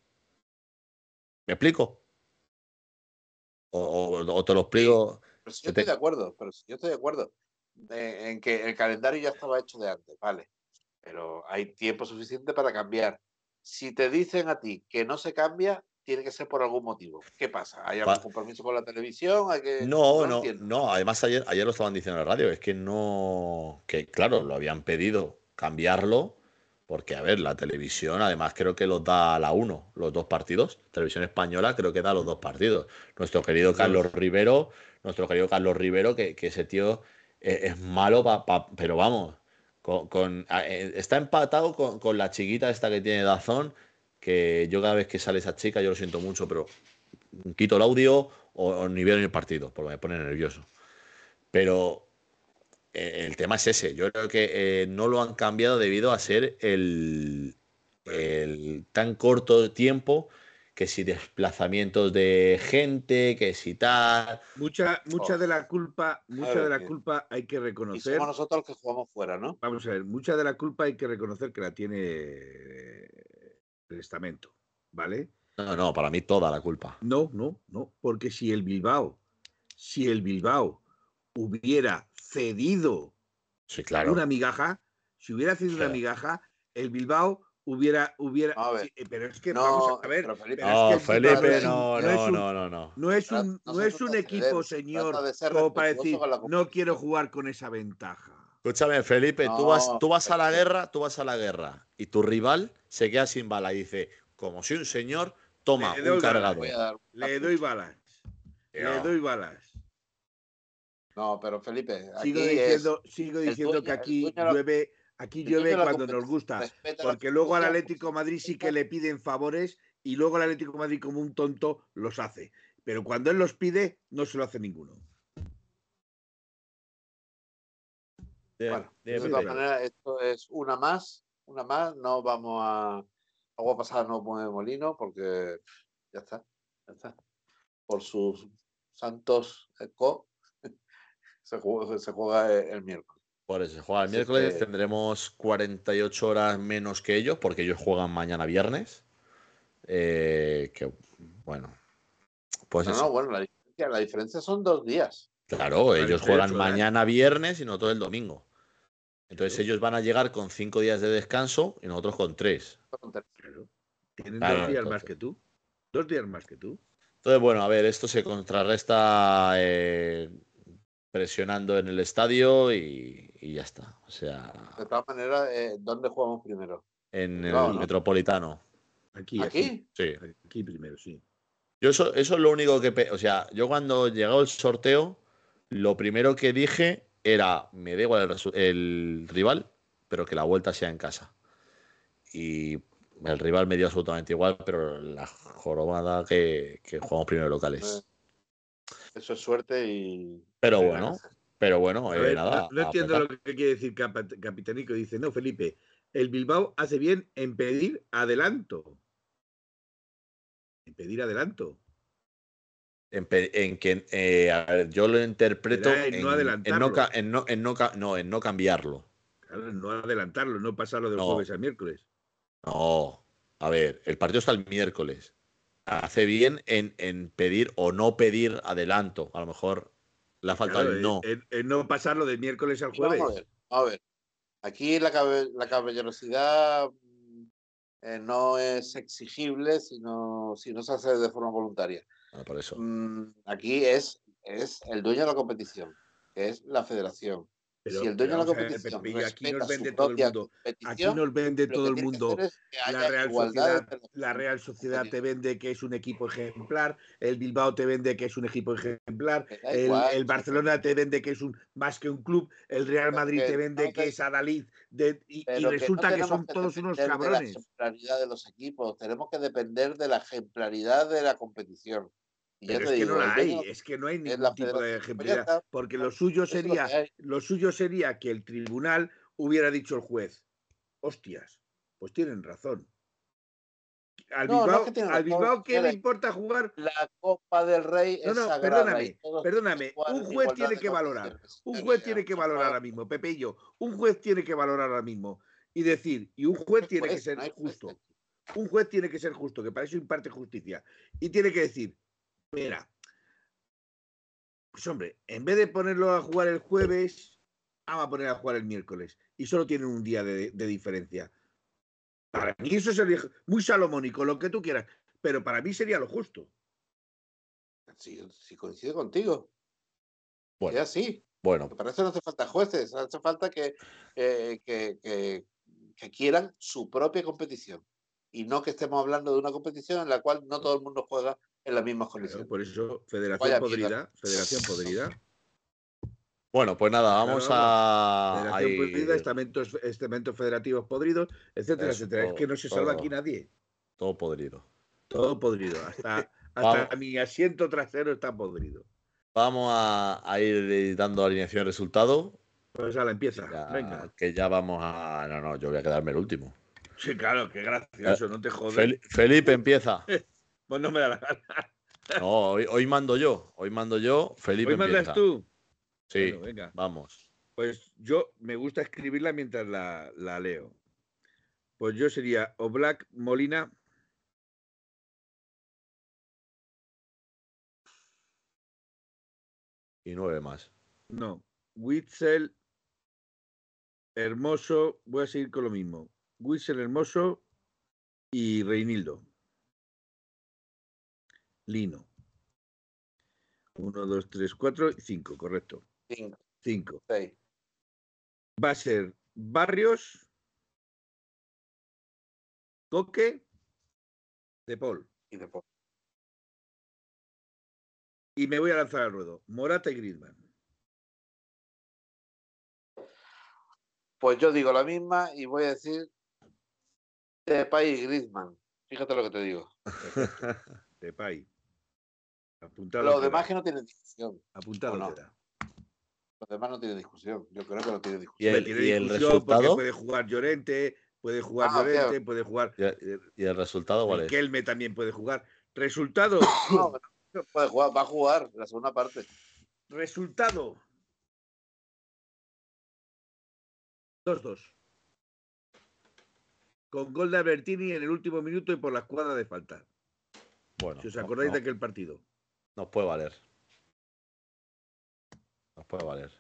¿Me explico? O, te lo explico. Pero si yo te- estoy de acuerdo, pero si yo estoy de acuerdo en que el calendario ya estaba hecho de antes, vale. Pero hay tiempo suficiente para cambiar. Si te dicen a ti que no se cambia, tiene que ser por algún motivo. ¿Qué pasa? ¿Hay algún compromiso con la televisión? ¿Hay que... No, no, entiendo. no. Además, ayer, ayer lo estaban diciendo en la radio. Es que no. Que claro, lo habían pedido cambiarlo. Porque, a ver, la televisión, además, creo que los da a la 1, los dos partidos. Televisión española creo que da los dos partidos. Nuestro querido Los Carlos. Rivero, nuestro querido Carlos Rivero, que, que ese tío eh, es malo, pa- pa- pero vamos, con, con- a- eh, está empatado con, con la chiquita esta que tiene Dazón, que yo cada vez que sale esa chica, yo lo siento mucho, pero quito el audio o, o ni veo ni el partido, porque me pone nervioso. Pero el tema es ese. Yo creo que eh, no lo han cambiado debido a ser el, el tan corto tiempo que si desplazamientos de gente, que si tal. Mucha, mucha Oh. de la culpa, mucha de la que- culpa hay que Y reconocer. somos nosotros los que jugamos fuera, ¿no? Vamos a ver, mucha de la culpa hay que reconocer que la tiene eh, el estamento, ¿vale? No, no, para mí toda la culpa. No, no, no, porque si el Bilbao, si el Bilbao hubiera cedido Sí, claro. una migaja, si hubiera cedido una migaja, el Bilbao hubiera, hubiera. A ver. sí, eh, pero es que No, vamos a ver. pero Felipe- pero No, es que Felipe, es un- no, es no, un- no, no, no. No es un, no es un equipo, señor, trata de ser como para decir, no competición". quiero jugar con esa ventaja. Escúchame, Felipe, tú, vas, tú vas a la guerra, tú vas a la guerra y tu rival se queda sin bala y dice, como soy un señor, toma un cargador. Le doy balas, le doy balas. No, pero Felipe, aquí Sigo es- diciendo, sigo diciendo dueño- que aquí de llueve, aquí llueve de cuando nos gusta. Porque luego al Atlético de Madrid sí que le piden favores y luego el Atlético de Madrid como un tonto los hace. Pero cuando él los pide, no se lo hace ninguno. Bueno, de sí, todas maneras, esto es una más, una más. No vamos a. Agua pasada no mueve molino porque ya está, ya está. Por sus santos eco se juega, se juega el, miércoles. Por eso, se juega el Así miércoles, que- tendremos 48 horas menos que ellos, porque ellos juegan mañana viernes. Eh, que, bueno, pues no, eso. no, bueno, la diferencia, la diferencia son dos días. Claro, ellos 48 juegan mañana viernes y nosotros el domingo. Entonces ellos van a llegar con cinco días de descanso y nosotros con tres. Claro. Tienen Claro, dos días entonces. más que tú. Dos días más que tú. Entonces, bueno, a ver, esto se contrarresta eh, presionando en el estadio y, y ya está. O sea, De todas maneras, eh, ¿dónde jugamos primero? en el. Metropolitano. Aquí, ¿Aquí? Sí. aquí. Primero, sí. Yo eso, eso es lo único que... O sea, yo cuando llegó el sorteo, lo primero que dije era, me da igual el, rival, pero que la vuelta sea en casa. Y el rival me dio absolutamente igual, pero la jorobada que, que jugamos primero locales. Eso es suerte y. Pero bueno, pero bueno, eh, nada. no, entiendo lo que quiere decir Capitanico. Dice, no, Felipe, el Bilbao hace bien en pedir adelanto. En pedir adelanto. En, que, eh, a ver, yo lo interpreto en en, no en adelantarlo. no, en no- en no en no cambiarlo. Claro, no adelantarlo, no pasarlo del No. jueves a miércoles. No, a ver, el partido está el miércoles. Hace bien en, en pedir o no pedir adelanto. A lo mejor le ha faltado Claro, el no. en- en no pasarlo del miércoles al jueves. Vamos a ver, vamos a ver. Aquí la, cabe- la caballerosidad mm, eh, no es exigible sino, si no se hace de forma voluntaria. Ah, por eso. Mm, Aquí es, es el dueño de la competición, que es la federación. Pero- si el dueño de la ver, aquí nos vende todo el mundo. Aquí nos vende todo el mundo. La Real, Sociedad, entre los la Real Sociedad te vende que es un equipo ejemplar, el Bilbao te vende que es un equipo ejemplar, el, Barcelona te vende que es un más que un club, el Real Madrid que te vende no que es Adalid, de- y, y Pero que no resulta que, son que todos unos de la cabrones. ejemplaridad de los equipos, tenemos que depender de la ejemplaridad de la competición. Y Pero es que digo, no la hay, es que no hay ningún tipo de. Pues ejemplaridad, porque lo suyo lo sería, que lo suyo sería que el tribunal hubiera dicho el juez, hostias, pues tienen razón. Al No, no es que al Bilbao ¿qué le importa jugar? La Copa del Rey No, es no, sagrada. perdóname, perdóname, que un juez tiene que valorar. Un juez tiene que valorar ahora mismo, Pepe y yo, un juez tiene que valorar ahora mismo y decir, y un juez [laughs] tiene que Juez, ser justo, un juez tiene que ser justo, que para eso imparte justicia, y tiene que decir, mira, pues hombre, en vez de ponerlo a jugar el jueves, vamos a poner a jugar el miércoles, y solo tienen un día de, de diferencia. Para mí eso sería muy salomónico, lo que tú quieras, pero para mí sería lo justo. Sí, sí coincido contigo. Bueno, Es así. bueno, Para eso no hace falta jueces, hace falta que, eh, que, que- que quieran su propia competición. Y no que estemos hablando de una competición en la cual no todo el mundo juega en las mismas Claro, condiciones. por eso, Federación podrida. Federación podrida. bueno, pues nada, vamos Claro, a. Federación ahí- podrida, estamentos, estamentos federativos podridos, etcétera, Eso, etcétera. Es que no se salva todo. aquí nadie. Todo podrido. Todo podrido. Hasta, [laughs] hasta mi asiento trasero está podrido. Vamos a, a ir dando alineación y resultado. Pues la empieza. Ya- Venga. Que ya vamos a. No, no, yo voy a quedarme el último. Sí, claro, qué gracioso, no te jodes. Fel- Felipe empieza. [laughs] Pues no me da la gana. No, hoy, hoy mando yo. Hoy mando yo. Felipe Hoy mandas empieza. tú. Sí, Bueno, venga. vamos. Pues yo me gusta escribirla mientras la, la leo. Pues yo sería Oblak Molina, Y nueve más. no, Witzel, Hermoso, voy a seguir con lo mismo. Witzel, Hermoso y Reinildo. Lino. Uno, dos, tres, cuatro y cinco, correcto. Cinco, Cinco. seis. Va a ser Barrios, Coque, De Paul. Y después. Y me voy a lanzar al ruedo. Morata y Griezmann. Pues yo digo la misma y voy a decir Depay y Griezmann. Fíjate lo que te digo. [laughs] Depay. Apuntado. Los demás que no tienen discusión. Apuntado ¿o no? queda. Los demás no tienen discusión. Yo creo que no tienen Y discusión. el, Tiene y el discusión porque resultado. Puede jugar Llorente, puede jugar Ah, Llorente, claro. puede jugar. Y el, y el resultado, ¿cuál es? Kelme también puede jugar. Resultado. [coughs] No, no puede jugar, va a jugar la segunda parte. Resultado. 2-2. Con gol de Albertini en el último minuto y por la escuadra de falta. Bueno, Si os no- acordáis no- de aquel partido. Nos puede valer. Nos puede valer.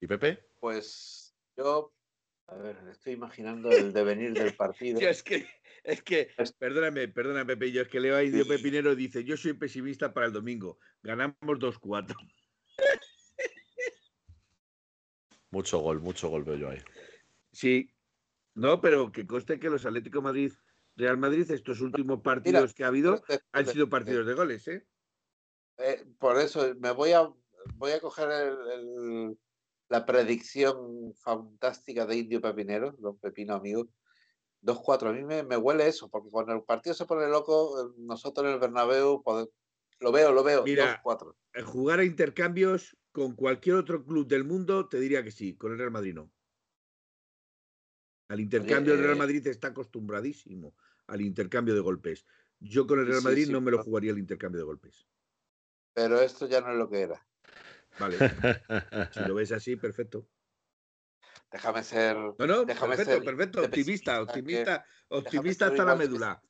¿Y Pepe? Pues yo, a ver, estoy imaginando el [laughs] devenir del partido. Tío, es que, es que, perdóname, perdóname, Pepe, yo es que leo ahí Pepinero dice, yo soy pesimista para el domingo, ganamos 2-4. [laughs] Mucho gol, mucho gol veo yo ahí. Sí, no, pero que conste que los Atlético Madrid, Real Madrid, estos últimos partidos Mira, que ha habido Este- han sido partidos de goles, ¿eh? Eh, por eso me voy a voy a coger el, el- la predicción fantástica de Indio Pepinero, los pepinos amigos. 2-4, a mí me, me, huele eso, porque cuando el partido se pone loco, eh, nosotros en el Bernabéu lo veo, lo veo, 2-4. Jugar a intercambios con cualquier otro club del mundo, te diría que sí, con el Real Madrid no. Al intercambio del Real eh, Madrid está acostumbradísimo al intercambio de golpes. Yo con el Real Madrid no me lo jugaría el intercambio de golpes. Pero esto ya no es lo que era. Vale. [laughs] si lo ves así, perfecto. Déjame ser. No, no, perfecto, perfecto. Optimista, optimista, optimista hasta la médula.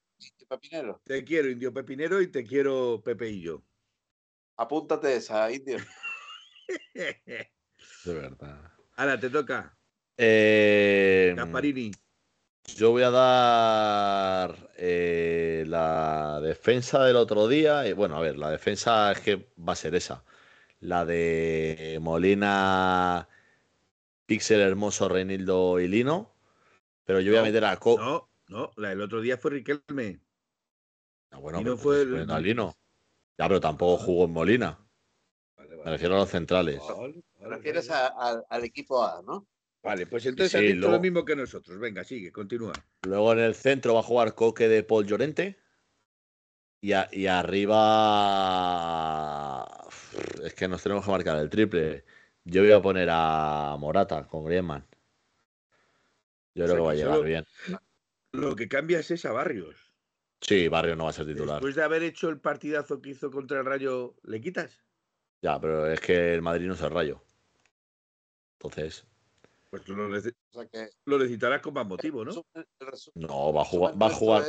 Pepinero. Te quiero, Indio Pepinero, y te quiero, Pepe y yo. Apúntate esa, Indio. [laughs] De verdad. Ahora te toca. Eh, Gasparini. Yo voy a dar eh, la defensa del otro día. y bueno, a ver, la defensa es que va a ser esa. La de Molina, Pixel Hermoso, Reinildo y Lino. Pero yo voy a meter a Co. No, no, la del otro día fue Riquelme. Ah, bueno, no fue el... Lino. Ya, pero tampoco jugó en Molina. Me refiero a los centrales. Te refieres al equipo A, ¿no? Vale, pues entonces ha dicho lo mismo que nosotros. Venga, sigue, continúa. Luego en el centro va a jugar Coque de Paul Llorente. Y, y arriba. Es que nos tenemos que marcar el triple. Yo voy a poner a Morata con Griezmann. Yo creo que va a llegar bien. Lo que cambia es a Barrios. Sí, Barrios no va a ser titular. Después de haber hecho el partidazo que hizo contra el Rayo, ¿le quitas? Ya, pero es que el Madrid no es el Rayo. Entonces, pues lo, necesitarás con más motivo, ¿no? No, va a jugar, va a jugar,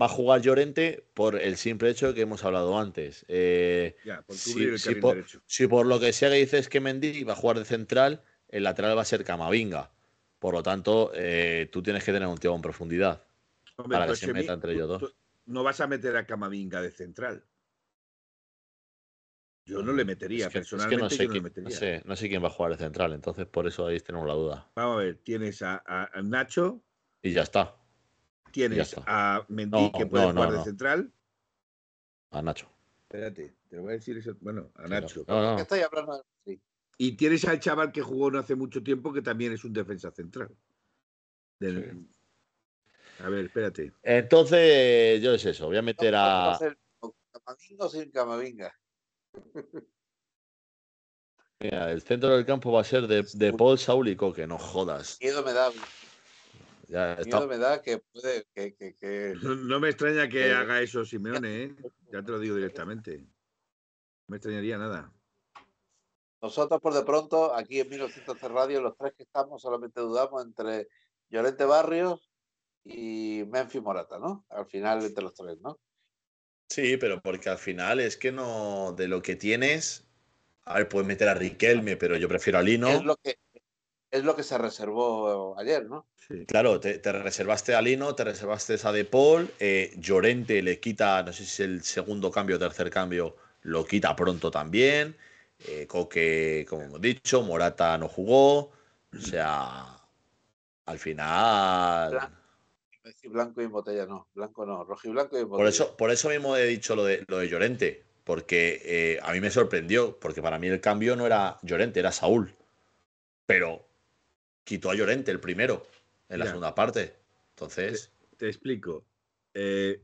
va a jugar Llorente por el simple hecho que hemos hablado antes. Eh, si, por, lo que sea que dices que Mendy va a jugar de central, el lateral va a ser Camavinga. Por lo tanto, eh, tú tienes que tener un tío en profundidad para que pues se meta entre ellos dos. No vas a meter a Camavinga de central. Yo no le metería, personalmente. no, sé no, sé, quién va a jugar de central, entonces por eso ahí tenemos la duda. Vamos a ver, tienes a, Nacho. Y ya está. Tienes a Mendy, que puede jugar de central. A Nacho. Espérate, te voy a decir eso. Bueno, a Nacho. ¿Qué estoy hablando? Y tienes al chaval que jugó no hace mucho tiempo, que también es un defensa central. A ver, espérate. Entonces, yo es eso, voy a meter a. Camavinga o sin Camavinga? Mira, el centro del campo va a ser de, Paul, Saúl y Coque, no jodas. Miedo me da. Miedo me da que puede. Que, No, me extraña que haga eso Simeone, ¿eh? Ya te lo digo directamente. No me extrañaría nada. Nosotros, por de pronto, aquí en 1900 Radio, los tres que estamos, solamente dudamos entre Llorente Barrios y Memphis Morata, ¿no? Al final, entre los tres, ¿no? Sí, pero porque al final es que no, de lo que tienes, a ver, puedes meter a Riquelme, pero yo prefiero a Lino. Es lo que, es lo que se reservó ayer, ¿no? Sí. Claro, te, reservaste a Lino, te reservaste a De Paul, eh, Llorente le quita, no sé si es el segundo cambio o tercer cambio, lo quita pronto también. Eh, Coque, como hemos dicho, Morata no jugó. O sea, al final decir blanco y en botella, no. Blanco no, rojo y blanco y en botella. Por eso, por eso mismo he dicho lo de, lo de Llorente, porque eh, a mí me sorprendió, porque para mí el cambio no era Llorente, era Saúl. Pero quitó a Llorente el primero, en la segunda parte. Entonces. Te, explico. Eh,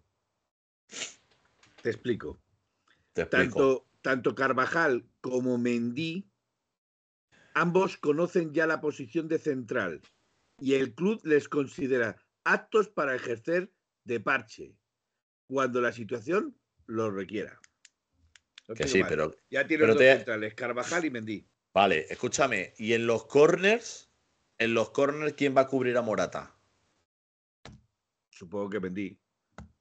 te explico. Tanto, tanto Carvajal como Mendy, ambos conocen ya la posición de central y el club les considera actos para ejercer de parche cuando la situación lo requiera. que sí, pero. Ya tiene los dos centrales, Carvajal y Mendy. Vale, escúchame. ¿Y en los corners? ¿En los corners quién va a cubrir a Morata? Supongo que Mendy,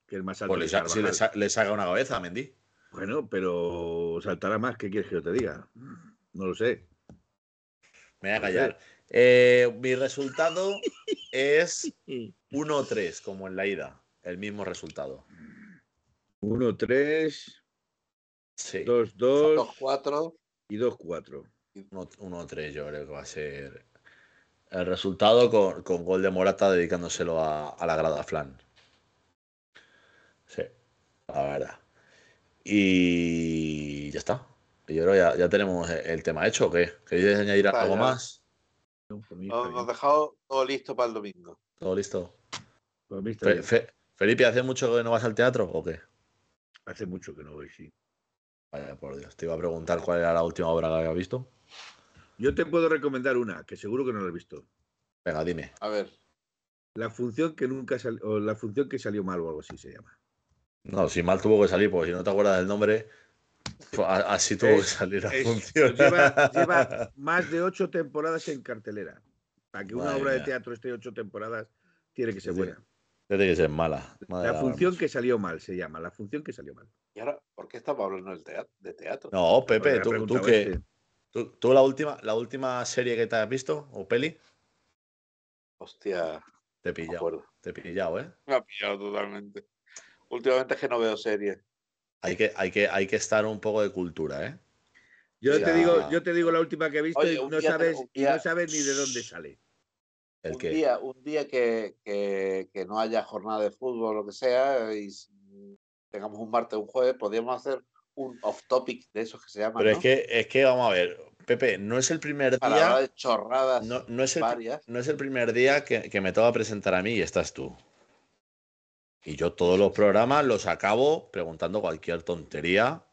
que es más alto. Pues si le, saca una cabeza a Mendy. Bueno, pero saltará más. ¿Qué quieres que yo te diga? No lo sé. Me voy a callar. Eh, mi resultado es [laughs] 1-3, como en la ida. El mismo resultado. 1-3. Sí. 2-2. 2-4. Y 2-4. 1-3 yo creo que va a ser el resultado con, con gol de Morata dedicándoselo a, a, la grada Flan. Sí, la verdad. Y ya está. Yo creo que ya, ya tenemos el tema hecho. ¿Qué? ¿Queréis añadir algo más? No, Nos hemos dejado todo listo para el domingo. ¿Todo listo? Fe-. Fe- Felipe, ¿hace mucho que no vas al teatro o qué? Hace mucho que no voy, sí. Vaya, por Dios. Te iba a preguntar cuál era la última obra que había visto. Yo te puedo recomendar una, que seguro que no la has visto. Venga, dime. A ver, La función que nunca salió, o la función que salió mal o algo así se llama. No, si mal tuvo que salir, porque si no te acuerdas del nombre, a- así tuvo que salir la Es- función. pues lleva, lleva [laughs] más de ocho temporadas en cartelera. Para que una Madre obra de teatro esté ocho temporadas, tiene que ser Sí. buena. Tiene que ser mala. Madre La función que salió mal se llama. La función que salió mal. ¿y ahora por qué estamos hablando del teatro, de teatro? No, Pepe, ¿tú, tú qué? este. ¿Tú, tú la, última, la última serie que te has visto o peli? Hostia, Te he pillado. Te he pillado, ¿eh? Me ha pillado totalmente. Últimamente es que no veo series. Hay que, hay, que, hay que estar un poco de cultura, ¿eh? Yo te digo, yo te digo la última que he visto Oye, y no te- sabes, y no sabes ni de dónde sale. Un que. día, un día que, que- que no haya jornada de fútbol o lo que sea y tengamos un martes o un jueves, podríamos hacer un off topic de esos que se llaman, Pero ¿no? es que, es que, vamos a ver, Pepe, no es el primer Para día. de chorradas No, no es el, no es el primer día que, que me toca presentar a mí y estás tú. Y yo todos los programas los acabo preguntando cualquier tontería.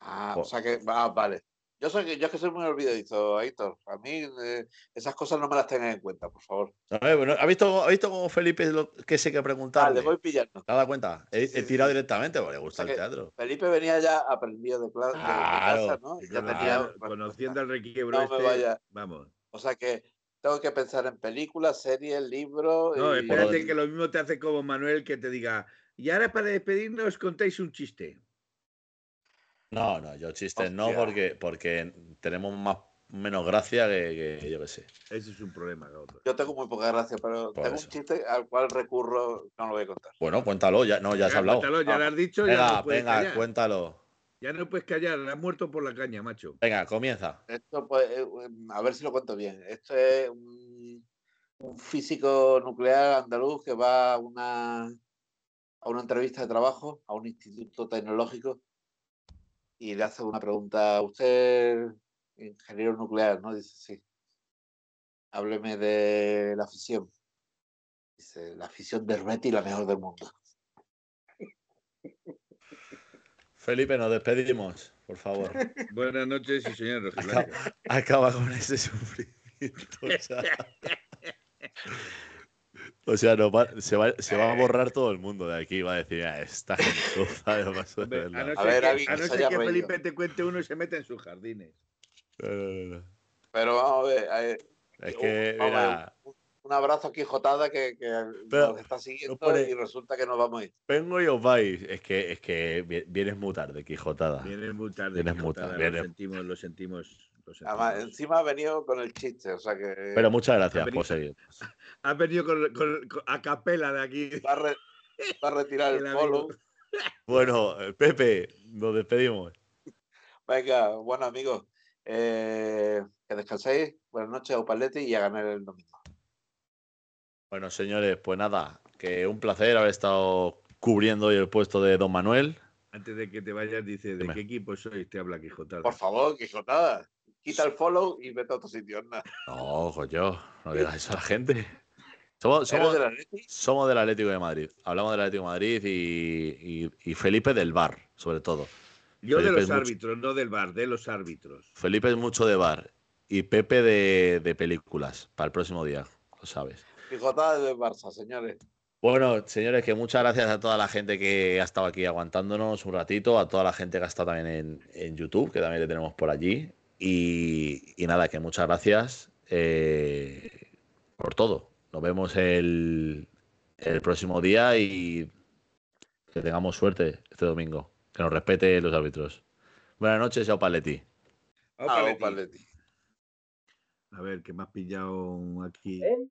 Ah, o sea que, ah, vale. Yo soy que yo es que soy muy olvidadizo, Héctor. A mí eh, esas cosas no me las tengan en cuenta, por favor. No, eh, bueno, ¿Ha visto, ¿ha visto cómo Felipe lo que sé que preguntarle? Vale, voy pillando. ¿Te has dado cuenta? He, Sí, he sí, tirado sí. directamente porque le gusta O sea el teatro. Felipe venía ya aprendido de, cla- de- de Claro, casa, ¿no? Y ya claro. tenía. Conociendo, al requiebro No me este, vaya. vamos. O sea que tengo que pensar en películas, series, libros. No, y- espérate que lo mismo te hace como Manuel que te diga, y ahora para despedirnos contáis un chiste. No, no, yo chistes no porque, porque tenemos más menos gracia que, que yo qué sé. Ese es un problema, Gabriel. Yo tengo muy poca gracia, pero Por tengo eso. un chiste al cual recurro, no lo voy a contar. Bueno, cuéntalo, ya, no, ya has hablado. cuéntalo, ya Ah. lo has dicho, ya Venga, no puedes venga, callar. cuéntalo. Ya no puedes callar, has muerto por la caña, macho. Venga, comienza. Esto, pues, eh, em, a ver si lo cuento bien. Esto es un, un físico nuclear andaluz que va a una, a una entrevista de trabajo a un instituto tecnológico y le hace una pregunta. ¿Usted, ingeniero nuclear, no? Dice, sí. Hábleme de la fisión. Dice, la fisión de Hermeti, la mejor del mundo. Felipe, nos despedimos, por favor. [laughs] Buenas noches y señor Rojiblanco. Acaba con ese sufrimiento. O sea, [laughs] o sea, va- se, va, se va a borrar todo el mundo de aquí. Va a decir, "Ah, esta gentuza de paso de Hombre, verdad". a no A ser ver, alguien a no se ser que. Felipe te cuente uno y se mete en sus jardines. No. Pero vamos a ver. Es un- que, ver, mira, un, un abrazo a Quijotada que, que Pero, nos está siguiendo pone- y resulta que nos vamos a ir. vengo y os vais. Es que, es que vi- vienes muy tarde, Quijotada. Vienes muy tarde. Vienes muy Quijotada, tarde, Lo sentimos, lo sentimos. Además, sentimos. encima ha venido con el chiste, o sea que Pero muchas gracias venido- por seguir. Has venido con, con- con- a capela de aquí. va, a re- va a retirar [laughs] el follow. Bueno, eh, Pepe, nos despedimos. Venga, bueno amigos, eh, que descanséis, buenas noches, Opaletti, y a ganar el domingo. Bueno, señores, pues nada, que un placer haber estado cubriendo hoy el puesto de Don Manuel. Antes de que te vayas, dice, ¿de Dime. qué equipo sois? Te habla Quijotada. Por favor, Quijotada, quita el follow y vete a otro sitio. anda. No, coño, no digas eso a la gente. Somos, ¿Eres somos, del somos del Atlético de Madrid. Hablamos del Atlético de Madrid y, y- y Felipe del bar, sobre todo. Yo de los mucho- árbitros, no del bar, de los árbitros. Felipe es mucho de bar y Pepe de, de películas para el próximo día, lo sabes. Quijotada del Barça, señores. Bueno, señores, que muchas gracias a toda la gente que ha estado aquí aguantándonos un ratito, a toda la gente que ha estado también en, en YouTube, que también le tenemos por allí. Y, y nada, que muchas gracias eh, por todo. Nos vemos el, el próximo día y que tengamos suerte este domingo. Que nos respete los árbitros. Buenas noches, Chao Paletti. A ver, que me has pillado aquí. En